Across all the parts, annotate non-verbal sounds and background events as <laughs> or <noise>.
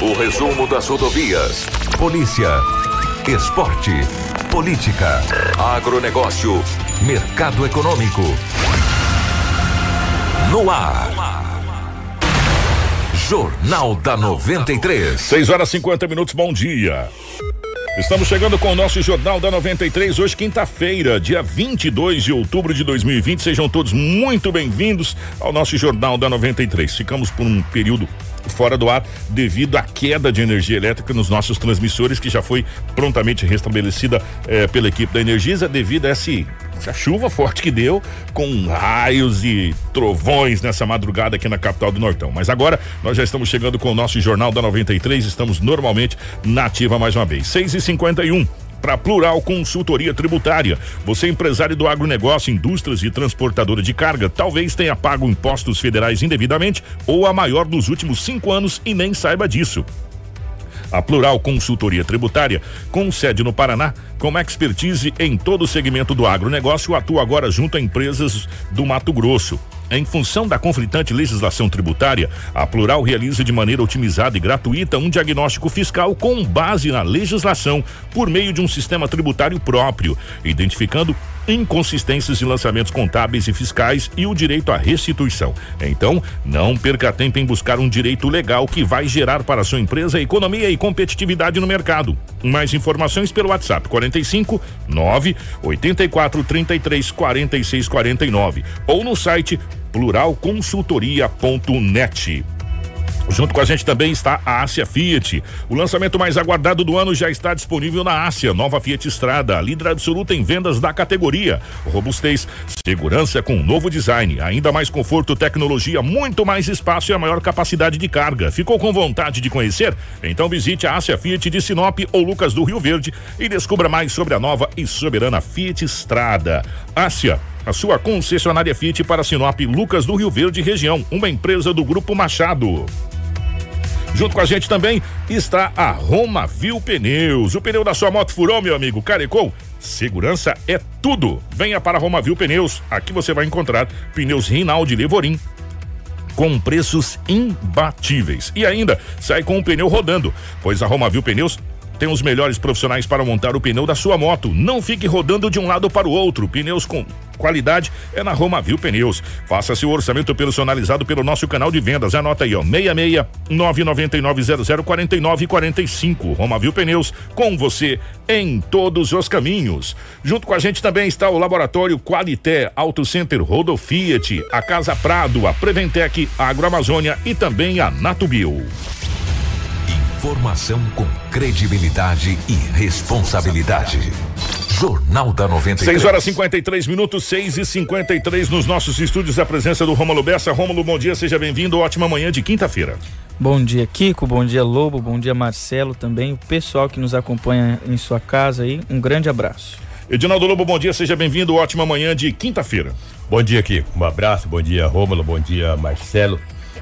O resumo das rodovias. Polícia. Esporte. Política. Agronegócio. Mercado econômico. No ar. Jornal da 93. 6 horas 50 minutos, bom dia. Estamos chegando com o nosso Jornal da 93, hoje, quinta-feira, dia 22 de outubro de 2020. Sejam todos muito bem-vindos ao nosso Jornal da 93. Ficamos por um período fora do ar devido à queda de energia elétrica nos nossos transmissores, que já foi prontamente restabelecida eh, pela equipe da Energisa devido a esse a chuva forte que deu, com raios e trovões nessa madrugada aqui na capital do Nortão. Mas agora nós já estamos chegando com o nosso Jornal da 93, estamos normalmente na ativa mais uma vez. 6 e 51 para Plural Consultoria Tributária. Você empresário do agronegócio, indústrias e transportadora de carga, talvez tenha pago impostos federais indevidamente ou a maior dos últimos cinco anos e nem saiba disso. A Plural Consultoria Tributária, com sede no Paraná, com expertise em todo o segmento do agronegócio, atua agora junto a empresas do Mato Grosso. Em função da conflitante legislação tributária, a Plural realiza de maneira otimizada e gratuita um diagnóstico fiscal com base na legislação, por meio de um sistema tributário próprio, identificando inconsistências em lançamentos contábeis e fiscais e o direito à restituição. Então, não perca tempo em buscar um direito legal que vai gerar para sua empresa economia e competitividade no mercado. Mais informações pelo WhatsApp 45 9 84 33 46 49 ou no site pluralconsultoria.net. Junto com a gente também está a Ásia Fiat. O lançamento mais aguardado do ano já está disponível na Ásia, nova Fiat Estrada, líder absoluta em vendas da categoria. Robustez, segurança com novo design, ainda mais conforto, tecnologia, muito mais espaço e a maior capacidade de carga. Ficou com vontade de conhecer? Então visite a Ásia Fiat de Sinop ou Lucas do Rio Verde e descubra mais sobre a nova e soberana Fiat Estrada. Ásia a sua concessionária Fiat para Sinop Lucas do Rio Verde região, uma empresa do Grupo Machado. Junto com a gente também está a Roma Viu Pneus. O pneu da sua moto furou, meu amigo, carecou? Segurança é tudo. Venha para a Roma Viu Pneus. Aqui você vai encontrar pneus Rinaldi Levorim com preços imbatíveis. E ainda sai com o pneu rodando, pois a Roma Viu Pneus tem os melhores profissionais para montar o pneu da sua moto. Não fique rodando de um lado para o outro. Pneus com qualidade é na Roma Viu Pneus. Faça seu orçamento personalizado pelo nosso canal de vendas. Anota aí, ó, 66 999 49 45. Roma Viu Pneus, com você em todos os caminhos. Junto com a gente também está o Laboratório Qualité, Auto Center Rodo Fiat, a Casa Prado, a Preventec, a Agroamazônia e também a Natubio. Informação com credibilidade e responsabilidade. Jornal da 93. 6 horas 53 minutos, 6 e 53 nos nossos estúdios. A presença do Rômulo Bessa. Rômulo, bom dia, seja bem-vindo. Ótima manhã de quinta-feira. Bom dia, Kiko. Bom dia, Lobo. Bom dia, Marcelo. Também o pessoal que nos acompanha em sua casa aí. Um grande abraço. Edinaldo Lobo, bom dia, seja bem-vindo. Ótima manhã de quinta-feira. Bom dia, Kiko. Um abraço. Bom dia, Rômulo. Bom dia, Marcelo.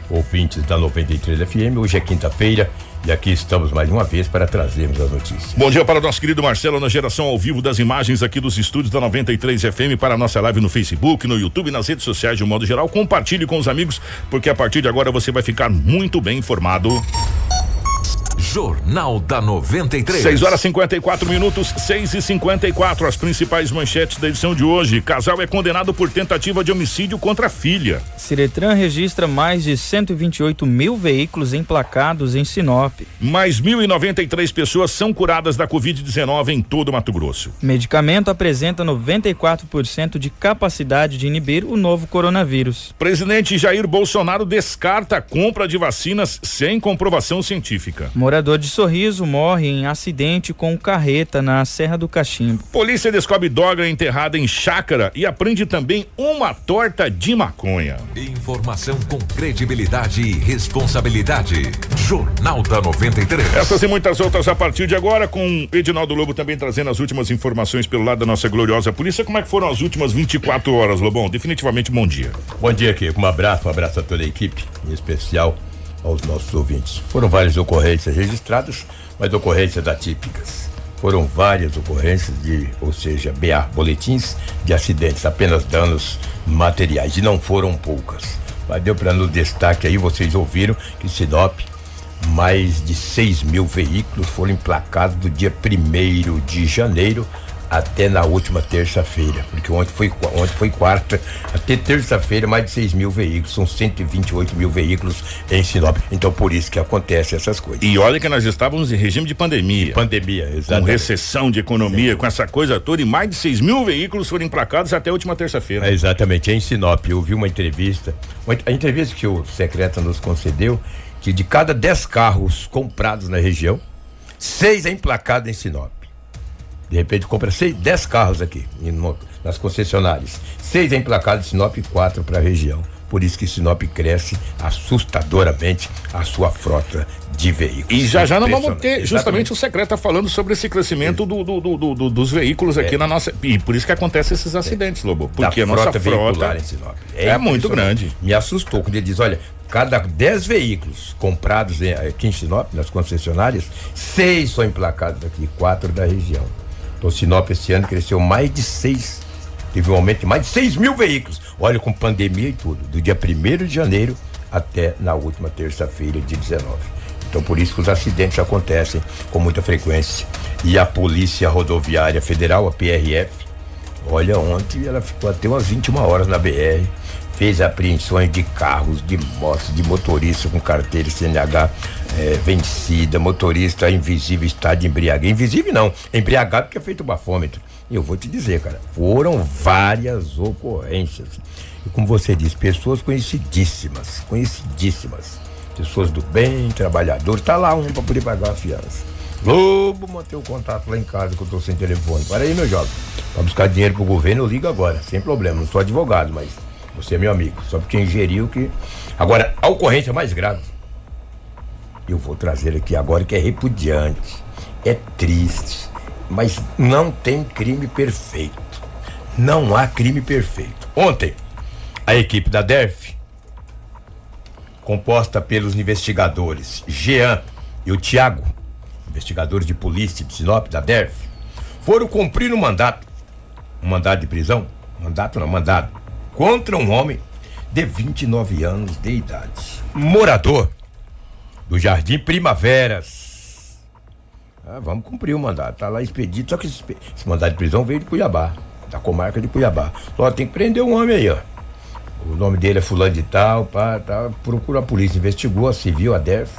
Ouvintes da 93 FM. Hoje é quinta-feira. E aqui estamos mais uma vez para trazermos as notícias. Bom dia para o nosso querido Marcelo na geração ao vivo das imagens aqui dos estúdios da 93 FM para a nossa live no Facebook, no YouTube, nas redes sociais de um modo geral. Compartilhe com os amigos, porque a partir de agora você vai ficar muito bem informado. Jornal da 93. 6 horas 54 minutos, 6 e 54 As principais manchetes da edição de hoje. Casal é condenado por tentativa de homicídio contra a filha. Ciretran registra mais de 128 mil veículos emplacados em Sinop. Mais 1.093 pessoas são curadas da Covid-19 em todo Mato Grosso. Medicamento apresenta 94% de capacidade de inibir o novo coronavírus. Presidente Jair Bolsonaro descarta a compra de vacinas sem comprovação científica. Morador de Sorriso morre em acidente com carreta na Serra do Cachimbo. Polícia descobre droga enterrada em chácara e aprende também uma torta de maconha. Informação com credibilidade e responsabilidade. Jornal da 93. Essas e muitas outras a partir de agora, com Edinaldo Lobo também trazendo as últimas informações pelo lado da nossa gloriosa polícia. Como é que foram as últimas 24 horas, Lobão? Definitivamente bom dia. Bom dia, Kiko. Um abraço, um abraço a toda a equipe, em especial aos nossos ouvintes. Foram várias ocorrências registradas, mas ocorrências atípicas. Foram várias ocorrências de, ou seja, BA, boletins de acidentes, apenas danos materiais, e não foram poucas. Mas deu para no destaque aí, vocês ouviram que Sinop, mais de 6 mil veículos foram emplacados do dia 1 de janeiro até na última terça-feira, porque ontem foi, ontem foi quarta, até terça-feira mais de 6 mil veículos, são 128 mil veículos em Sinop. Então por isso que acontece essas coisas. E olha que nós estávamos em regime de pandemia. De pandemia, exatamente. Com recessão de economia, Sim. com essa coisa toda, e mais de 6 mil veículos foram emplacados até a última terça-feira. É, exatamente, em Sinop, eu vi uma entrevista, a entrevista que o secretário nos concedeu, que de cada 10 carros comprados na região, seis é emplacado em Sinop. De repente compra seis, dez carros aqui nas concessionárias. Seis emplacados em Sinop e quatro para a região. Por isso que Sinop cresce assustadoramente a sua frota de veículos. E já já nós vamos ter, justamente Exatamente. o secreto está falando sobre esse crescimento do, do, do, do, dos veículos aqui é. na nossa. E por isso que acontecem esses é. acidentes, é. Lobo. Porque a nossa frota em Sinop é, é muito grande. Me assustou quando ele diz: olha, cada 10 veículos comprados aqui em Sinop, nas concessionárias, seis são emplacados aqui, quatro da região. Então, Sinop esse ano cresceu mais de seis, teve um aumento de mais de 6 mil veículos. Olha, com pandemia e tudo, do dia 1 de janeiro até na última terça-feira, de 19. Então, por isso que os acidentes acontecem com muita frequência. E a Polícia Rodoviária Federal, a PRF, olha, ontem ela ficou até umas 21 horas na BR fez apreensões de carros, de motos, de motorista com carteira CNH é, vencida, motorista invisível, estado de embriaguez. Invisível não, embriagado porque é feito o bafômetro. E eu vou te dizer, cara, foram várias ocorrências. E como você disse, pessoas conhecidíssimas, conhecidíssimas. Pessoas do bem, trabalhadores, tá lá um para poder pagar a fiança. Lobo, manter o contato lá em casa que eu tô sem telefone. Para aí, meu jovem. Para buscar dinheiro pro governo, eu ligo agora, sem problema. Não sou advogado, mas você é meu amigo. Só porque ingeriu que. Agora, a ocorrência mais grave. Eu vou trazer aqui agora que é repudiante. É triste. Mas não tem crime perfeito. Não há crime perfeito. Ontem, a equipe da DERF, composta pelos investigadores Jean e o Tiago, investigadores de polícia de Sinop, da DERF, foram cumprir um mandato. Um mandato de prisão? Mandato não, mandado contra um homem de 29 anos de idade. Morador do Jardim Primaveras. Ah, vamos cumprir o mandato. Tá lá expedito. Só que esse, esse de prisão veio de Cuiabá, da comarca de Cuiabá. Só tem que prender um homem aí, ó. O nome dele é fulano de tal, pá, tá. Procura a polícia, investigou a civil, a DERF,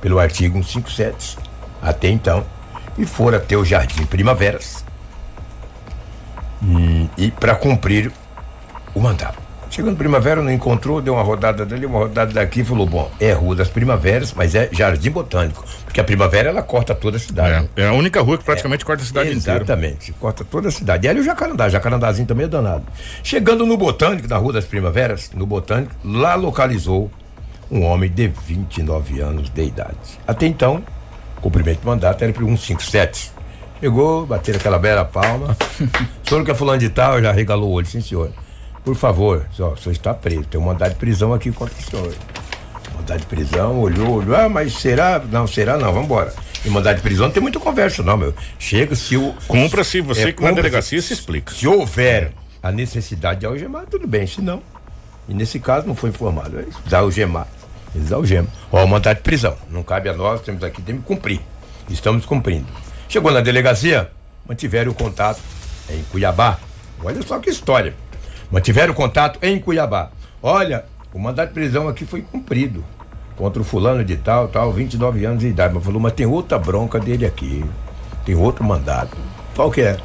pelo artigo 157, até então, e foram até o Jardim Primaveras. Hum, e para cumprir o mandato. Chegando primavera, não encontrou, deu uma rodada dali, uma rodada daqui, falou: bom, é Rua das Primaveras, mas é Jardim Botânico. Porque a primavera ela corta toda a cidade. É, é a única rua que praticamente é, corta a cidade exatamente, inteira. Exatamente, corta toda a cidade. E ali o Jacarandá, Jacarandazinho também é danado. Chegando no Botânico, na Rua das Primaveras, no Botânico, lá localizou um homem de 29 anos de idade. Até então, cumprimento de mandato era para 157. Chegou, bateram aquela bela palma. <laughs> o senhor que é fulano de tal, já regalou o olho, sim senhor. Por favor, ó, o senhor está preso. Tem um mandado de prisão aqui contra o senhor. Mandado de prisão, olhou, olhou. Ah, mas será? Não, será não, vamos embora. E mandado de prisão não tem muita conversa, não, meu. Chega se o. Cumpra-se, você é, que na delegacia se explica. Se houver a necessidade de algemar, tudo bem. Se não, e nesse caso não foi informado. É eles algemar. Eles algemam. Ó, o mandado de prisão. Não cabe a nós, temos aqui, temos que cumprir. Estamos cumprindo. Chegou na delegacia, mantiveram o contato em Cuiabá. Olha só que história. Mantiveram contato em Cuiabá. Olha, o mandato de prisão aqui foi cumprido. Contra o fulano de tal, tal, 29 anos de idade. Mas falou, mas tem outra bronca dele aqui. Tem outro mandato. Qual que é?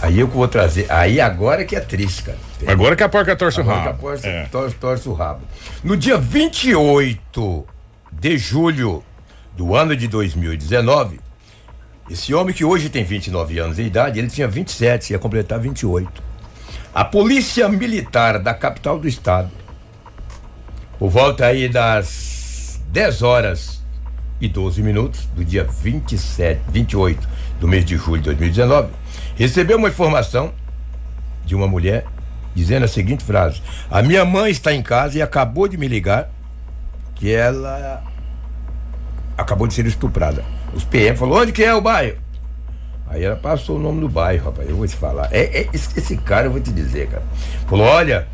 Aí eu que vou trazer. Aí agora que é triste, cara. Agora que a porca torce agora o rabo. Que a porca é. torce, torce o rabo. No dia 28 de julho do ano de 2019, esse homem que hoje tem 29 anos de idade, ele tinha 27, ia completar 28. A polícia militar da capital do estado, por volta aí das 10 horas e 12 minutos do dia 27, 28 do mês de julho de 2019, recebeu uma informação de uma mulher dizendo a seguinte frase: A minha mãe está em casa e acabou de me ligar que ela acabou de ser estuprada. Os PM falou: onde que é o bairro? Aí ela passou o nome do bairro, rapaz. Eu vou te falar. É, é esse, esse, cara, eu vou te dizer, cara. Falou: olha,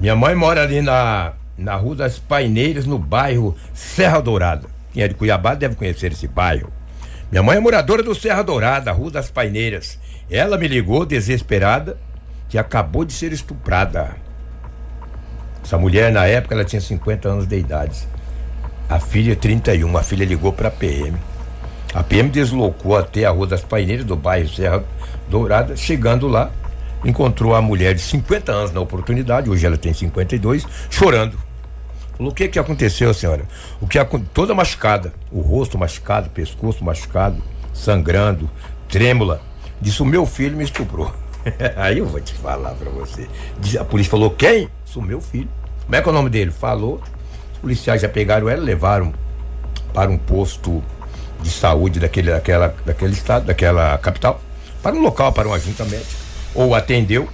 minha mãe mora ali na, na Rua das Paineiras, no bairro Serra Dourada. Quem é de Cuiabá deve conhecer esse bairro. Minha mãe é moradora do Serra Dourada, Rua das Paineiras. Ela me ligou desesperada que acabou de ser estuprada. Essa mulher, na época, ela tinha 50 anos de idade. A filha, 31. A filha ligou para a PM. A PM deslocou até a Rua das Paineiras, do bairro Serra Dourada. Chegando lá, encontrou a mulher de 50 anos na oportunidade, hoje ela tem 52, chorando. Falou: o que que aconteceu, senhora? O que toda machucada, o rosto machucado, pescoço machucado, sangrando, trêmula. Disse: o meu filho me estuprou. <laughs> Aí eu vou te falar pra você. A polícia falou: quem? Isso, meu filho. Como é que é o nome dele? Falou. Os policiais já pegaram ela, levaram para um posto de saúde daquele, daquela, daquele estado, daquela capital, para um local, para uma junta médica. Ou atendeu.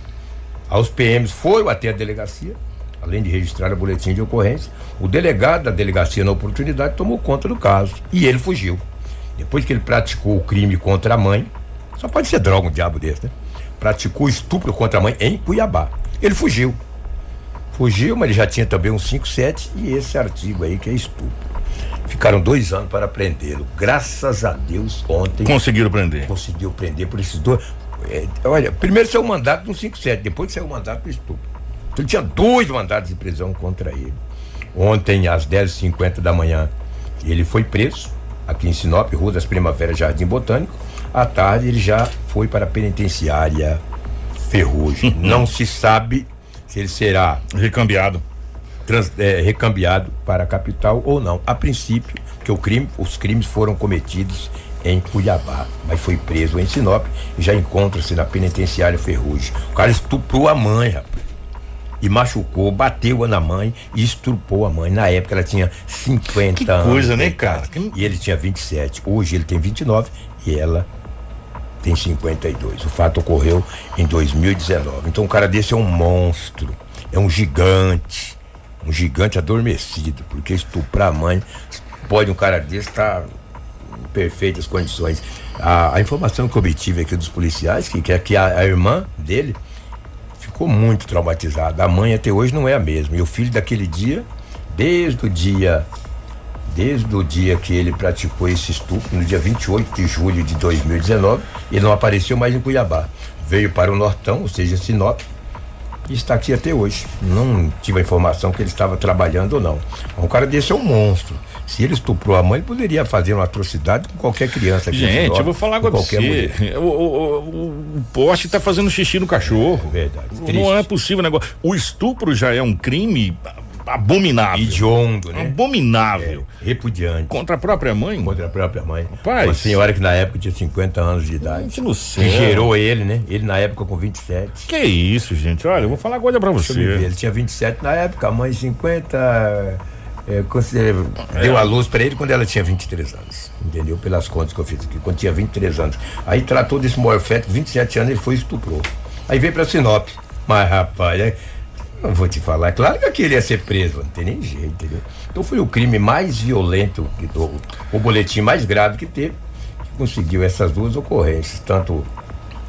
Aos PMs foram até a delegacia, além de registrar o boletim de ocorrência. O delegado da delegacia, na oportunidade, tomou conta do caso. E ele fugiu. Depois que ele praticou o crime contra a mãe, só pode ser droga um diabo desse, né? Praticou estupro contra a mãe em Cuiabá. Ele fugiu. Fugiu, mas ele já tinha também um 57 e esse artigo aí que é estupro. Ficaram dois anos para prendê-lo. Graças a Deus, ontem. Conseguiram prender. Conseguiu prender por esses dois. É, olha, primeiro saiu o mandato no 57, depois saiu o mandato por estupro. Então ele tinha dois mandatos de prisão contra ele. Ontem, às 10h50 da manhã, ele foi preso aqui em Sinop, Rua das Primaveras, Jardim Botânico. À tarde, ele já foi para a penitenciária Ferrugem. <laughs> Não se sabe se ele será recambiado. Trans, é, recambiado para a capital ou não. A princípio, porque o crime, os crimes foram cometidos em Cuiabá, mas foi preso em Sinop e já encontra-se na penitenciária Ferrugem. O cara estuprou a mãe, rapaz. E machucou, bateu na mãe e estrupou a mãe. Na época ela tinha 50 que anos. coisa, né, cara? E ele tinha 27. Hoje ele tem 29 e ela tem 52. O fato ocorreu em 2019. Então um cara desse é um monstro, é um gigante, um gigante adormecido, porque estuprar a mãe, pode um cara desse estar tá em perfeitas condições. A, a, informação que obtive aqui dos policiais, que, que, é que a, a irmã dele ficou muito traumatizada. A mãe até hoje não é a mesma. E o filho daquele dia, desde o dia desde o dia que ele praticou esse estupro, no dia 28 de julho de 2019, ele não apareceu mais em Cuiabá. Veio para o Nortão, ou seja, Sinop, e está aqui até hoje. Não tive a informação que ele estava trabalhando ou não. Um cara desse é um monstro. Se ele estuprou a mãe, ele poderia fazer uma atrocidade com qualquer criança. Aqui Gente, eu vou falar agora qualquer você. O, o, o, o poste está fazendo xixi no cachorro. Verdade. Não triste. é possível negócio. O estupro já é um crime abominável. Idiondo, né? Abominável. É, repudiante. Contra a própria mãe? Contra a própria mãe. Rapaz. Uma senhora que na época tinha 50 anos de idade. Gente no céu. Que gerou ele, né? Ele na época com 27. Que isso, gente? Olha, eu vou falar agora pra você. Ele tinha 27 na época, a mãe 50. É, deu a luz para ele quando ela tinha 23 anos. Entendeu? Pelas contas que eu fiz aqui, quando tinha 23 anos. Aí tratou desse morfeto, 27 anos, ele foi e estuprou. Aí veio pra Sinop. Mas, rapaz, é, não vou te falar. É claro que aquele ia ser preso, não tem nem jeito, entendeu? Então foi o crime mais violento, do, o boletim mais grave que teve, que conseguiu essas duas ocorrências, tanto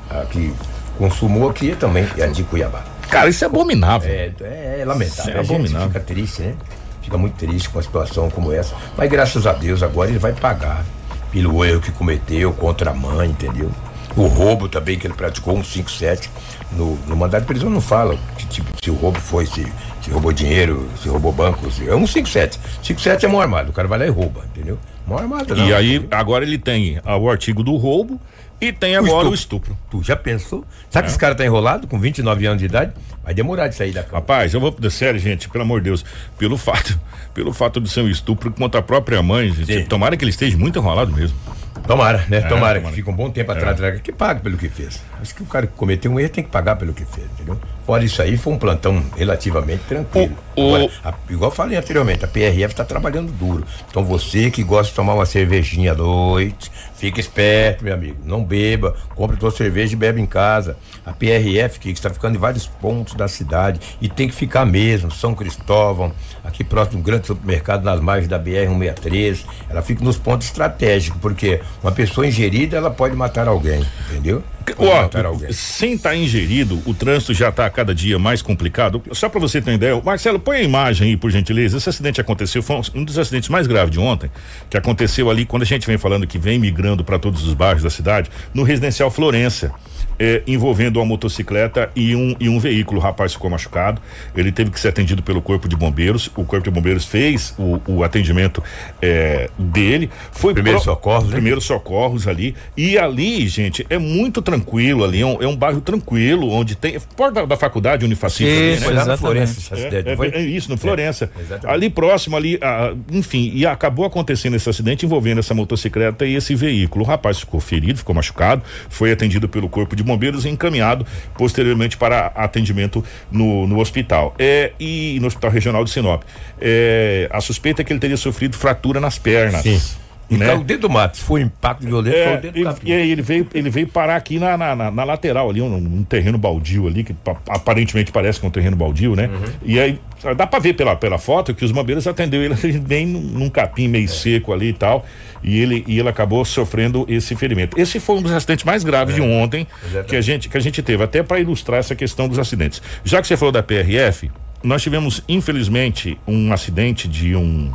a que consumou aqui e também a de Cuiabá. Cara, isso é abominável. É, é, é lamentável. Isso é abominável. fica triste, né? Fica muito triste com uma situação como essa. Mas graças a Deus agora ele vai pagar pelo erro que cometeu contra a mãe, entendeu? O roubo também que ele praticou, um 57 no, no mandato de prisão não fala que tipo, se o roubo foi, se, se roubou dinheiro, se roubou banco, se, é um 57. 57 é mão armada, o cara vai lá e rouba, entendeu? Mão armada não. E aí, agora ele tem o artigo do roubo e tem agora o estupro. O estupro. Tu já pensou? Sabe é. que esse cara tá enrolado com 29 anos de idade? Vai demorar de sair da cama. Rapaz, eu vou. Sério, gente, pelo amor de Deus, pelo fato, pelo fato de ser um estupro contra a própria mãe, gente, tomara que ele esteja muito enrolado mesmo. Tomara, né? É, tomara, tomara, que fique um bom tempo atrás, é. que pague pelo que fez. Acho que o cara que cometeu um erro tem que pagar pelo que fez, entendeu? Fora isso aí, foi um plantão relativamente tranquilo. O, Agora, a, igual falei anteriormente, a PRF está trabalhando duro. Então você que gosta de tomar uma cervejinha à noite, fique esperto, meu amigo. Não beba, compre tua cerveja e bebe em casa. A PRF, que está ficando em vários pontos da cidade e tem que ficar mesmo. São Cristóvão, aqui próximo de um grande supermercado nas margens da BR-163. Ela fica nos pontos estratégicos, porque Uma pessoa ingerida, ela pode matar alguém, entendeu? Ó, matar alguém. Sem estar tá ingerido, o trânsito já está cada dia mais complicado. Só para você ter uma ideia, Marcelo, põe a imagem aí, por gentileza. Esse acidente aconteceu, foi um dos acidentes mais graves de ontem, que aconteceu ali, quando a gente vem falando que vem migrando para todos os bairros da cidade, no residencial Florença é, envolvendo uma motocicleta e um, e um veículo. O rapaz ficou machucado, ele teve que ser atendido pelo Corpo de Bombeiros. O Corpo de Bombeiros fez o, o atendimento é, dele. Foi primeiro pro, socorros, né? Primeiros socorros ali. E ali, gente, é muito tranquilo ali, é um, é um bairro tranquilo, onde tem. Porta da faculdade Unifacita. Isso, né? Foi lá no Florença. É, é, é, isso, no Florença. ali próximo, ali, ah, enfim, e acabou acontecendo esse acidente envolvendo essa motocicleta e esse veículo. O rapaz ficou ferido, ficou machucado, foi atendido pelo Corpo de Bombeiros e encaminhado posteriormente para atendimento no, no hospital. É, e no Hospital Regional de Sinop. É, a suspeita é que ele teria sofrido fratura nas pernas. Sim. E né? dentro do mato. Se foi um impacto violento, é, dentro do E aí ele veio, ele veio parar aqui na, na, na, na lateral ali, um, um, terreno baldio ali, que aparentemente parece que é um terreno baldio, né? Uhum. E aí dá pra ver pela, pela foto que os bombeiros atendeu ele <laughs> bem num, num capim meio é. seco ali e tal. E ele, e ele acabou sofrendo esse ferimento. Esse foi um dos acidentes mais graves é. de ontem que a, gente, que a gente teve, até para ilustrar essa questão dos acidentes. Já que você falou da PRF, nós tivemos, infelizmente, um acidente de um,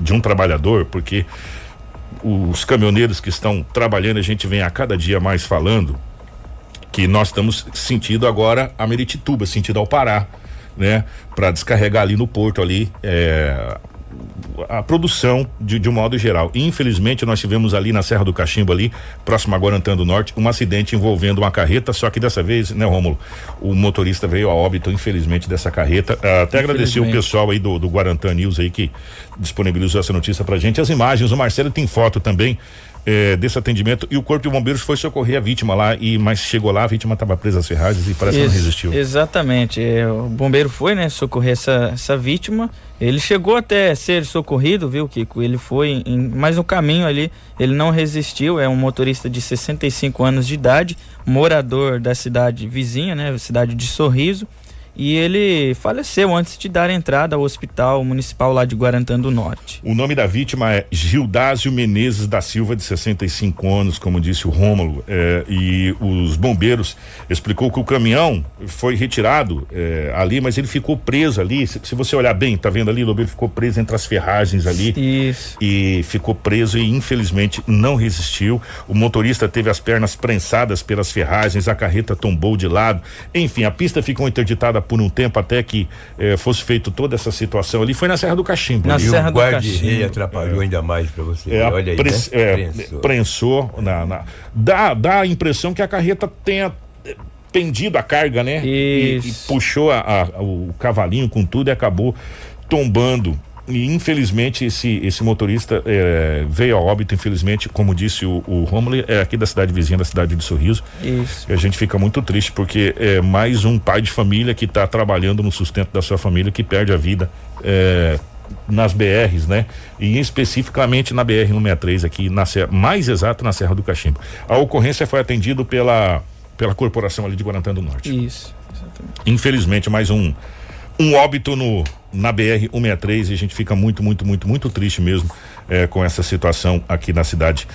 de um trabalhador, porque os caminhoneiros que estão trabalhando, a gente vem a cada dia mais falando que nós estamos sentindo agora a Meritituba, sentido ao Pará, né? Para descarregar ali no porto ali, é, a produção de, de um modo geral. Infelizmente, nós tivemos ali na Serra do Cachimbo, ali, próximo a Guarantã do Norte, um acidente envolvendo uma carreta, só que dessa vez, né, Rômulo? O motorista veio a óbito, infelizmente, dessa carreta. Ah, até agradecer o pessoal aí do, do Guarantã News aí que disponibilizou essa notícia pra gente. As imagens, o Marcelo tem foto também é, desse atendimento e o corpo de bombeiros foi socorrer a vítima lá e mas chegou lá a vítima estava presa às ferragens e parece Ex que não resistiu. Exatamente, é, o bombeiro foi né socorrer essa, essa vítima. Ele chegou até ser socorrido, viu Kiko? Ele foi, em, mas no caminho ali ele não resistiu. É um motorista de 65 anos de idade, morador da cidade vizinha, né, cidade de Sorriso e ele faleceu antes de dar entrada ao hospital municipal lá de Guarantã do Norte. O nome da vítima é Gildásio Menezes da Silva, de 65 anos, como disse o Rômulo, é, e os bombeiros explicou que o caminhão foi retirado é, ali, mas ele ficou preso ali. Se, se, você olhar bem, tá vendo ali, o ele ficou preso entre as ferragens ali. Isso. E ficou preso e infelizmente não resistiu. O motorista teve as pernas prensadas pelas ferragens, a carreta tombou de lado. Enfim, a pista ficou interditada por um tempo até que eh, fosse feito toda essa situação ali, foi na Serra do Cachimbo. Na ali. Serra do Cachimbo. atrapalhou é. ainda mais para você. É, Olha aí, né? é, prensou. prensou na, na, dá, dá a impressão que a carreta tenha eh, pendido a carga, né? E, e, puxou a, a, o cavalinho com tudo e acabou tombando e infelizmente esse esse motorista é, veio a óbito, infelizmente, como disse o, o Romulo, é aqui da cidade vizinha, da cidade de Sorriso. Isso. E a gente fica muito triste porque é mais um pai de família que está trabalhando no sustento da sua família que perde a vida é, nas BRs, né? E especificamente na BR 163 aqui na Serra, mais exato na Serra do Cachimbo. A ocorrência foi atendida pela pela corporação ali de Guarantã do Norte. Isso. Exatamente. Infelizmente mais um um óbito no na BR 163 e a gente fica muito, muito, muito, muito triste mesmo é, com essa situação aqui na cidade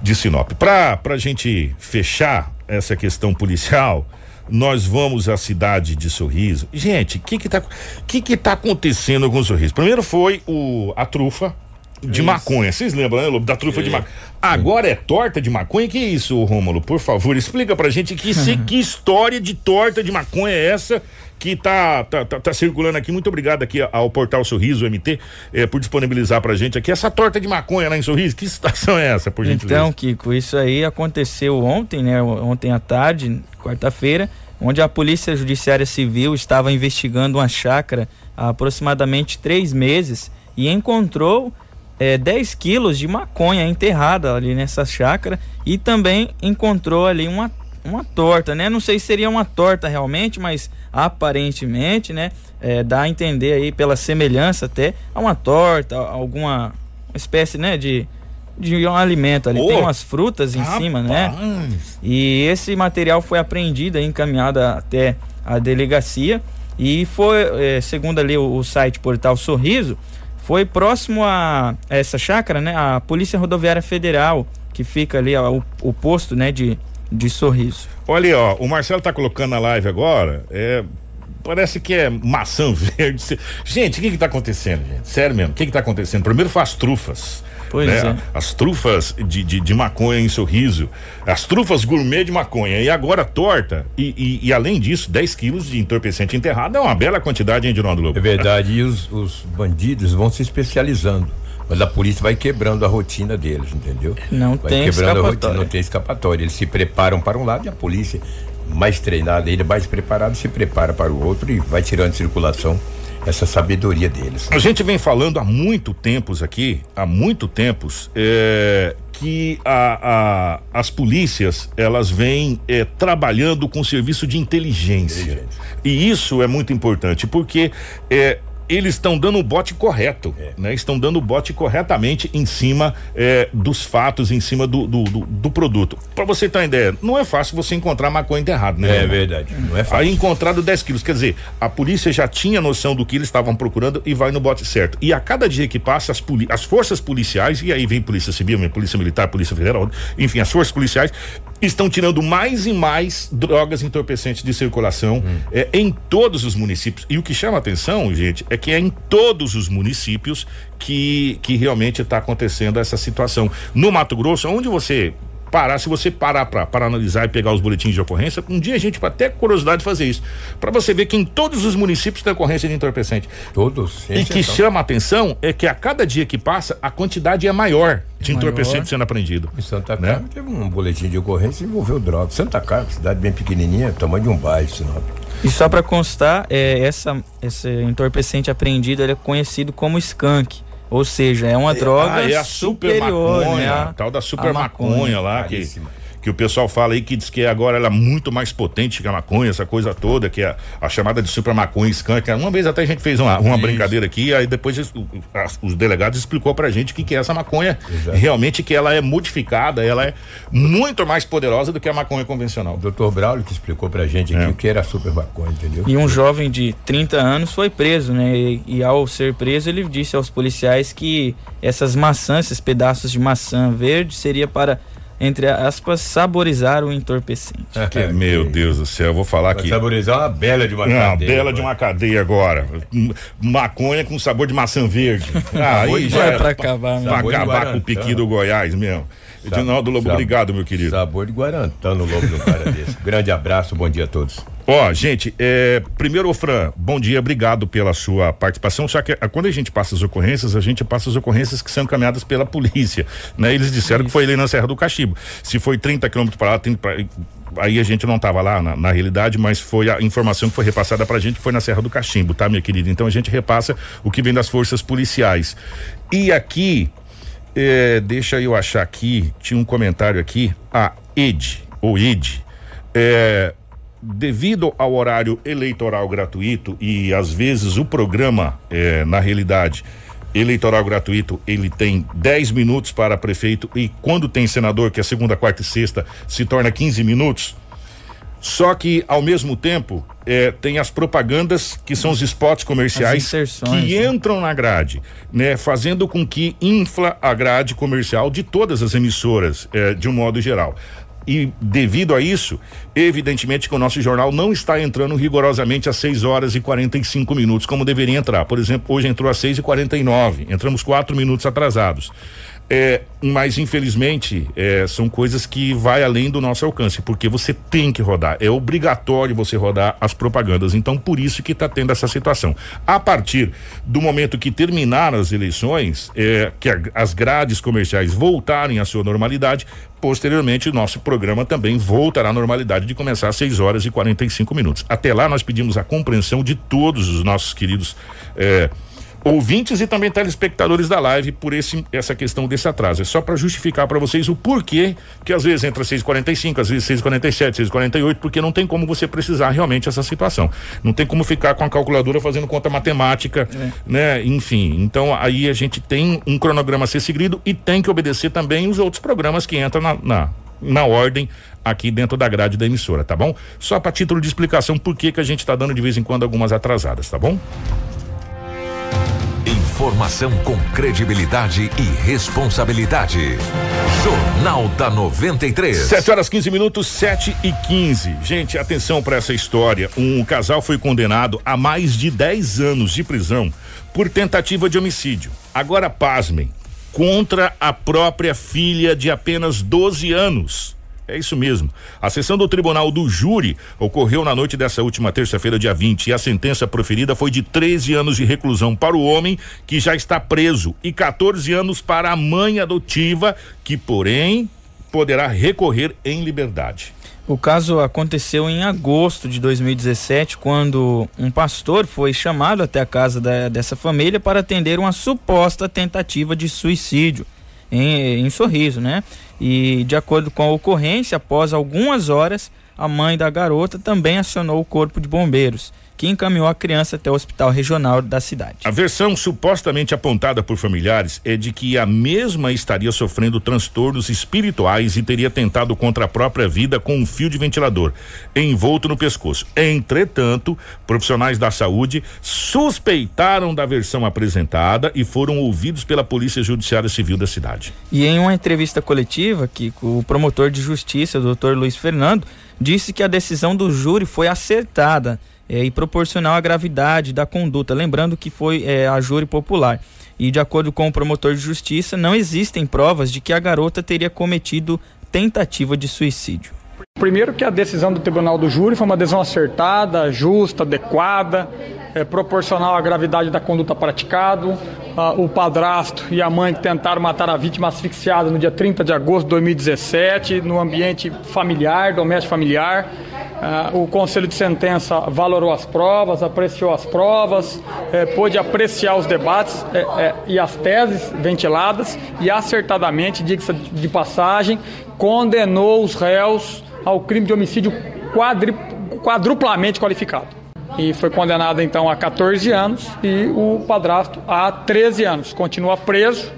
de Sinop. Para a gente fechar essa questão policial, nós vamos à cidade de Sorriso. Gente, o que que tá, que que tá acontecendo com o Sorriso? Primeiro foi o a trufa de isso. maconha. Vocês lembram, né, Lobo? Da trufa é. de maconha. Agora é torta de maconha? Que é isso, Rômulo? Por favor, explica pra gente que, se, <laughs> que história de torta de maconha é essa que tá, tá, tá, tá, circulando aqui. Muito obrigado aqui ao Portal Sorriso MT eh, por disponibilizar pra gente aqui essa torta de maconha lá em Sorriso. Que situação é essa, por gentileza? Então, Kiko, isso aí aconteceu ontem, né? Ontem à tarde, quarta-feira, onde a Polícia Judiciária Civil estava investigando uma chácara há aproximadamente três meses e encontrou é, 10 quilos de maconha enterrada ali nessa chácara e também encontrou ali uma, uma torta, né? Não sei se seria uma torta realmente, mas aparentemente, né? É, dá a entender aí pela semelhança até a uma torta, alguma espécie, né? De, de um alimento ali. Oh, Tem umas frutas em rapaz. cima, né? E esse material foi apreendido e encaminhado até a delegacia. E foi, é, segundo ali o, o site Portal Sorriso, foi próximo a essa chácara, né? A Polícia Rodoviária Federal, que fica ali, ó, o, o posto, né, de, de sorriso. Olha, ó, o Marcelo tá colocando na live agora, é, parece que é maçã <laughs> verde. Gente, o que que tá acontecendo, gente? Sério mesmo, o que que tá acontecendo? Primeiro faz trufas. Pois né? é. As trufas de, de, de, maconha em sorriso, as trufas gourmet de maconha e agora torta e, e, e além disso 10 quilos de entorpecente enterrado é uma bela quantidade, hein, Ronaldo Lobo? É verdade, e os, os bandidos vão se especializando. Mas a polícia vai quebrando a rotina deles, entendeu? Não vai tem quebrando a rotina, escapatória. não tem escapatória. Eles se preparam para um lado e a polícia, mais treinada, ele mais preparado, se prepara para o outro e vai tirando de circulação essa sabedoria deles. A gente vem falando há muito tempos aqui, há muito tempos, é, que a, a, as polícias elas vêm é, trabalhando com serviço de inteligência. Inteligência. E isso é muito importante, porque é, eles estão dando o bote correto, É. né? Estão dando o bote corretamente em cima é, dos fatos, em cima do, do, do, do produto. Para você ter uma ideia, não é fácil você encontrar maconha enterrada, né? É irmão? verdade, não é fácil. Aí encontrado 10 quilos. Quer dizer, a polícia já tinha noção do que eles estavam procurando e vai no bote certo. E a cada dia que passa, as, as forças policiais, e aí vem Polícia Civil, vem Polícia Militar, Polícia Federal, enfim, as forças policiais estão tirando mais e mais drogas entorpecentes de circulação é, em todos os municípios. E o que chama atenção, gente, é que é em todos os municípios que, que realmente está acontecendo essa situação. No Mato Grosso, onde você parar, se você parar para analisar e pegar os boletins de ocorrência, um dia a gente vai até curiosidade de fazer isso. Para você ver que em todos os municípios tem ocorrência de entorpecente. Todos. E que exceção. chama a atenção é que a cada dia que passa, a quantidade é maior de Maior. entorpecente sendo apreendido. Em Santa né? Carmen teve um boletim de ocorrência que envolveu droga. Santa Carmen, cidade bem pequenininha, tamanho de um bairro, Sinop. E só para constar, é, essa, esse entorpecente apreendido ele é conhecido como skunk. Ou seja, é uma droga Ah, é a super superior, maconha, né? a tal da super a maconha, lá, que. Que o pessoal fala aí que diz que agora ela é muito mais potente que a maconha, essa coisa toda, que é a chamada de super maconha skunk. Uma vez até a gente fez uma, uma brincadeira aqui, aí depois es- o- as- os delegados explicou pra gente o que, que é essa maconha. Exato. Realmente que ela é modificada, ela é muito mais poderosa do que a maconha convencional. O doutor Braulio que explicou pra gente aqui É. o que era super maconha, entendeu? E um jovem de 30 anos foi preso, né? E, e ao ser preso, ele disse aos policiais que essas maçãs, esses pedaços de maçã verde, seria para, entre aspas, saborizar o entorpecente. Que, meu Deus do céu, eu vou falar Vai aqui. saborizar uma bela de uma Uma cadeia, bela agora. de uma cadeia agora. Maconha com sabor de maçã verde. Ah, aí já É é pra acabar, pra acabar com o piqui do Goiás mesmo. Edinaldo Lobo, obrigado, meu querido. Sabor de Guarantã no lobo do cara <laughs> desse. Grande abraço, bom dia a todos. Ó, gente, é, primeiro, Fran, bom dia, obrigado pela sua participação. Só que ah, quando a gente passa as ocorrências, a gente passa as ocorrências que são encaminhadas pela polícia, né? Eles disseram que foi ali na Serra do Cachimbo. Se foi 30 quilômetros para lá, 30 pra, aí a gente não estava lá na, na realidade, mas foi a informação que foi repassada pra gente que foi na Serra do Cachimbo, tá, minha querida? Então a gente repassa o que vem das forças policiais. E aqui, é, deixa eu achar aqui, tinha um comentário aqui, a Ed, ou Ed, é, devido ao horário eleitoral gratuito e às vezes o programa, é, na realidade, eleitoral gratuito, ele tem 10 minutos para prefeito e quando tem senador, que é segunda, quarta e sexta, se torna 15 minutos. Só que, ao mesmo tempo, é, tem as propagandas que são os spots comerciais que né? entram na grade, né? Fazendo com que infla a grade comercial de todas as emissoras, eh, de um modo geral. E devido a isso, evidentemente que o nosso jornal não está entrando rigorosamente às 6 horas e 45 minutos, como deveria entrar. Por exemplo, hoje entrou às 6 e 49 entramos quatro minutos atrasados. É, mas infelizmente é, são coisas que vai além do nosso alcance, porque você tem que rodar, é obrigatório você rodar as propagandas. Então, por isso que está tendo essa situação. A partir do momento que terminar as eleições, é, que a- as grades comerciais voltarem à sua normalidade, posteriormente o nosso programa também voltará à normalidade de começar às 6 horas e 45 minutos. Até lá, nós pedimos a compreensão de todos os nossos queridos. É, ouvintes e também telespectadores da live por esse, essa questão desse atraso. É só para justificar para vocês o porquê que às vezes entra 6h45, às vezes 6h47, 6h48, porque não tem como você precisar realmente essa situação. Não tem como ficar com a calculadora fazendo conta matemática, né? Enfim, então aí a gente tem um cronograma a ser seguido e tem que obedecer também os outros programas que entram na, na na ordem aqui dentro da grade da emissora, tá bom? Só para título de explicação por que que a gente tá dando de vez em quando algumas atrasadas, tá bom? Informação com credibilidade e responsabilidade. Jornal da 93. 7 horas 15 minutos, 7 e 15. Gente, atenção para essa história. Um casal foi condenado a mais de 10 anos de prisão por tentativa de homicídio. Agora, pasmem, contra a própria filha de apenas 12 anos. É isso mesmo. A sessão do Tribunal do Júri ocorreu na noite dessa última terça-feira, dia 20, e a sentença proferida foi de 13 anos de reclusão para o homem que já está preso e 14 anos para a mãe adotiva, que, porém, poderá recorrer em liberdade. O caso aconteceu em agosto de 2017, quando um pastor foi chamado até a casa da, dessa família para atender uma suposta tentativa de suicídio em, em Sorriso, né? E de acordo com a ocorrência, após algumas horas, a mãe da garota também acionou o corpo de bombeiros que encaminhou a criança até o hospital regional da cidade. A versão supostamente apontada por familiares é de que a mesma estaria sofrendo transtornos espirituais e teria tentado contra a própria vida com um fio de ventilador envolto no pescoço. Entretanto, profissionais da saúde suspeitaram da versão apresentada e foram ouvidos pela Polícia Judiciária Civil da cidade. E em uma entrevista coletiva, que o promotor de justiça, o doutor Luiz Fernando, disse que a decisão do júri foi acertada é, e proporcional à gravidade da conduta. Lembrando que foi é, a júri popular. E de acordo com o promotor de justiça, não existem provas de que a garota teria cometido tentativa de suicídio. Primeiro que a decisão do tribunal do júri foi uma decisão acertada, justa, adequada, é, proporcional à gravidade da conduta praticada. Ah, o padrasto e a mãe que tentaram matar a vítima asfixiada no dia 30 de agosto de 2017, no ambiente familiar, doméstico familiar. Ah, o Conselho de Sentença valorou as provas, apreciou as provas, eh, pôde apreciar os debates eh, eh, e as teses ventiladas e acertadamente, diga-se de passagem, condenou os réus ao crime de homicídio quadri, quadruplamente qualificado. E foi condenado então a 14 anos e o padrasto a 13 anos. Continua preso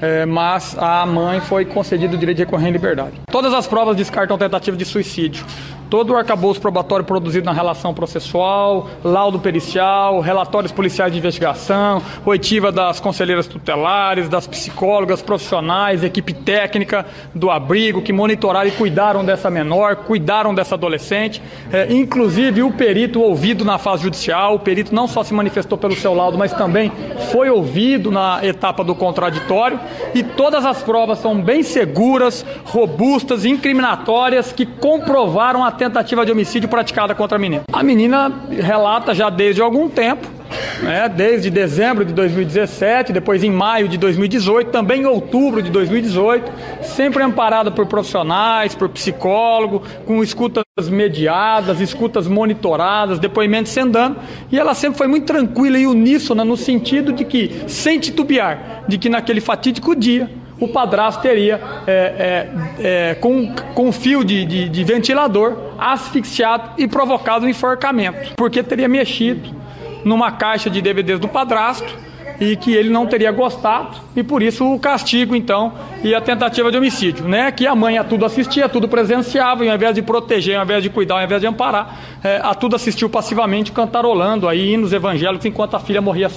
é, mas a mãe foi concedido o direito de recorrer em liberdade. Todas as provas descartam tentativa de suicídio. Todo o arcabouço probatório produzido na relação processual, laudo pericial, relatórios policiais de investigação, oitiva das conselheiras tutelares, das psicólogas profissionais, equipe técnica do abrigo que monitoraram e cuidaram dessa menor, cuidaram dessa adolescente. É, inclusive o perito ouvido na fase judicial, o perito não só se manifestou pelo seu laudo, mas também foi ouvido na etapa do contraditório e todas as provas são bem seguras, robustas, incriminatórias, que comprovaram a tentativa de homicídio praticada contra a menina. A menina relata já desde algum tempo né, desde dezembro de 2017, depois em maio de 2018, também em outubro de 2018, sempre amparada por profissionais, por psicólogo, com escutas mediadas, escutas monitoradas, depoimentos sem dano, e ela sempre foi muito tranquila e uníssona no sentido de que, sem titubear, de que naquele fatídico dia o padrasto teria, é, é, é, com, com fio de, de, de ventilador, asfixiado e provocado um enforcamento, porque teria mexido numa caixa de DVDs do padrasto e que ele não teria gostado e por isso o castigo então e a tentativa de homicídio, né? Que a mãe a tudo assistia, a tudo presenciava e ao invés de proteger, ao invés de cuidar, ao invés de amparar, é, a tudo assistiu passivamente cantarolando aí hinos evangélicos enquanto a filha morria.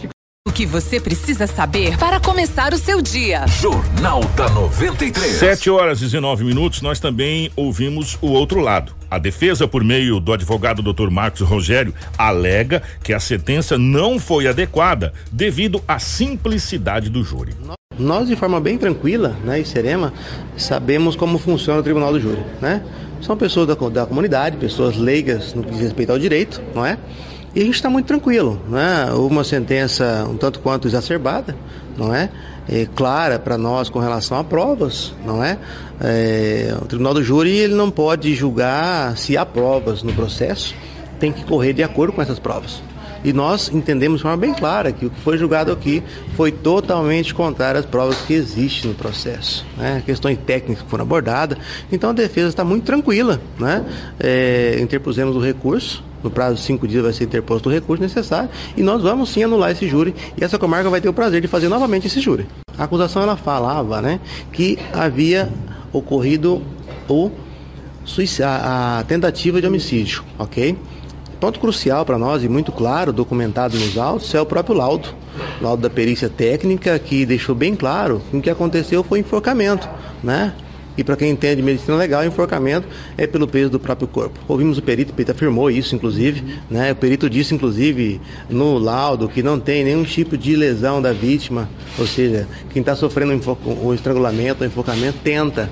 O que você precisa saber para começar o seu dia. Jornal da 93. 7 horas e 19 minutos, nós também ouvimos o outro lado. A defesa, por meio do advogado Dr. Marcos Rogério, alega que a sentença não foi adequada devido à simplicidade do júri. Nós, de forma bem tranquila né, e serena, sabemos como funciona o tribunal do júri. Né? São pessoas da, da comunidade, pessoas leigas no que diz respeito ao direito, não é? E a gente está muito tranquilo, né? Uma sentença um tanto quanto exacerbada, não é? é clara para nós com relação a provas, não é? é? O Tribunal do Júri ele não pode julgar se há provas no processo, tem que correr de acordo com essas provas. E nós entendemos de forma bem clara que o que foi julgado aqui foi totalmente contrário às provas que existem no processo. Né? Questões técnicas foram abordadas. Então a defesa está muito tranquila. Né? É, interpusemos o recurso. No prazo de cinco dias vai ser interposto o recurso necessário e nós vamos sim anular esse júri e essa comarca vai ter o prazer de fazer novamente esse júri. A acusação ela falava né, que havia ocorrido o, a, a tentativa de homicídio, ok? Ponto crucial para nós e muito claro, documentado nos autos, é o próprio laudo. Laudo da perícia técnica que deixou bem claro que o que aconteceu foi enforcamento, né? E para quem entende medicina legal, enforcamento é pelo peso do próprio corpo. Ouvimos o perito, o perito afirmou isso, inclusive. Né? O perito disse, inclusive, no laudo que não tem nenhum tipo de lesão da vítima. Ou seja, quem está sofrendo o estrangulamento, o enforcamento, tenta.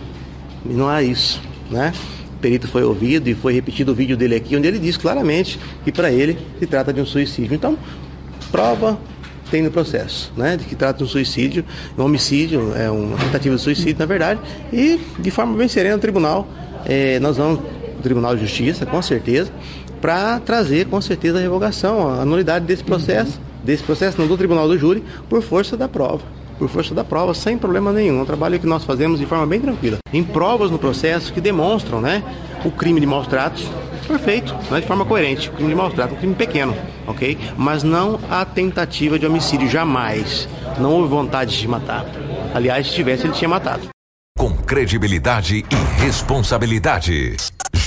E não há isso. Né? O perito foi ouvido e foi repetido o vídeo dele aqui, onde ele diz claramente que para ele se trata de um suicídio. Então, prova tem no processo, né? De que trata de um suicídio, um homicídio, é uma tentativa de suicídio, na verdade, e de forma bem serena no tribunal, é, nós vamos no Tribunal de Justiça, com certeza, para trazer com certeza a revogação, a nulidade desse processo, desse processo, não do Tribunal do Júri, por força da prova por força da prova, sem problema nenhum. É um trabalho que nós fazemos de forma bem tranquila. Em provas no processo que demonstram né, o crime de maus tratos, perfeito, né, de forma coerente. O crime de maus tratos é um crime pequeno, ok? Mas não a tentativa de homicídio, jamais. Não houve vontade de matar. Aliás, se tivesse, ele tinha matado. Com credibilidade e responsabilidade.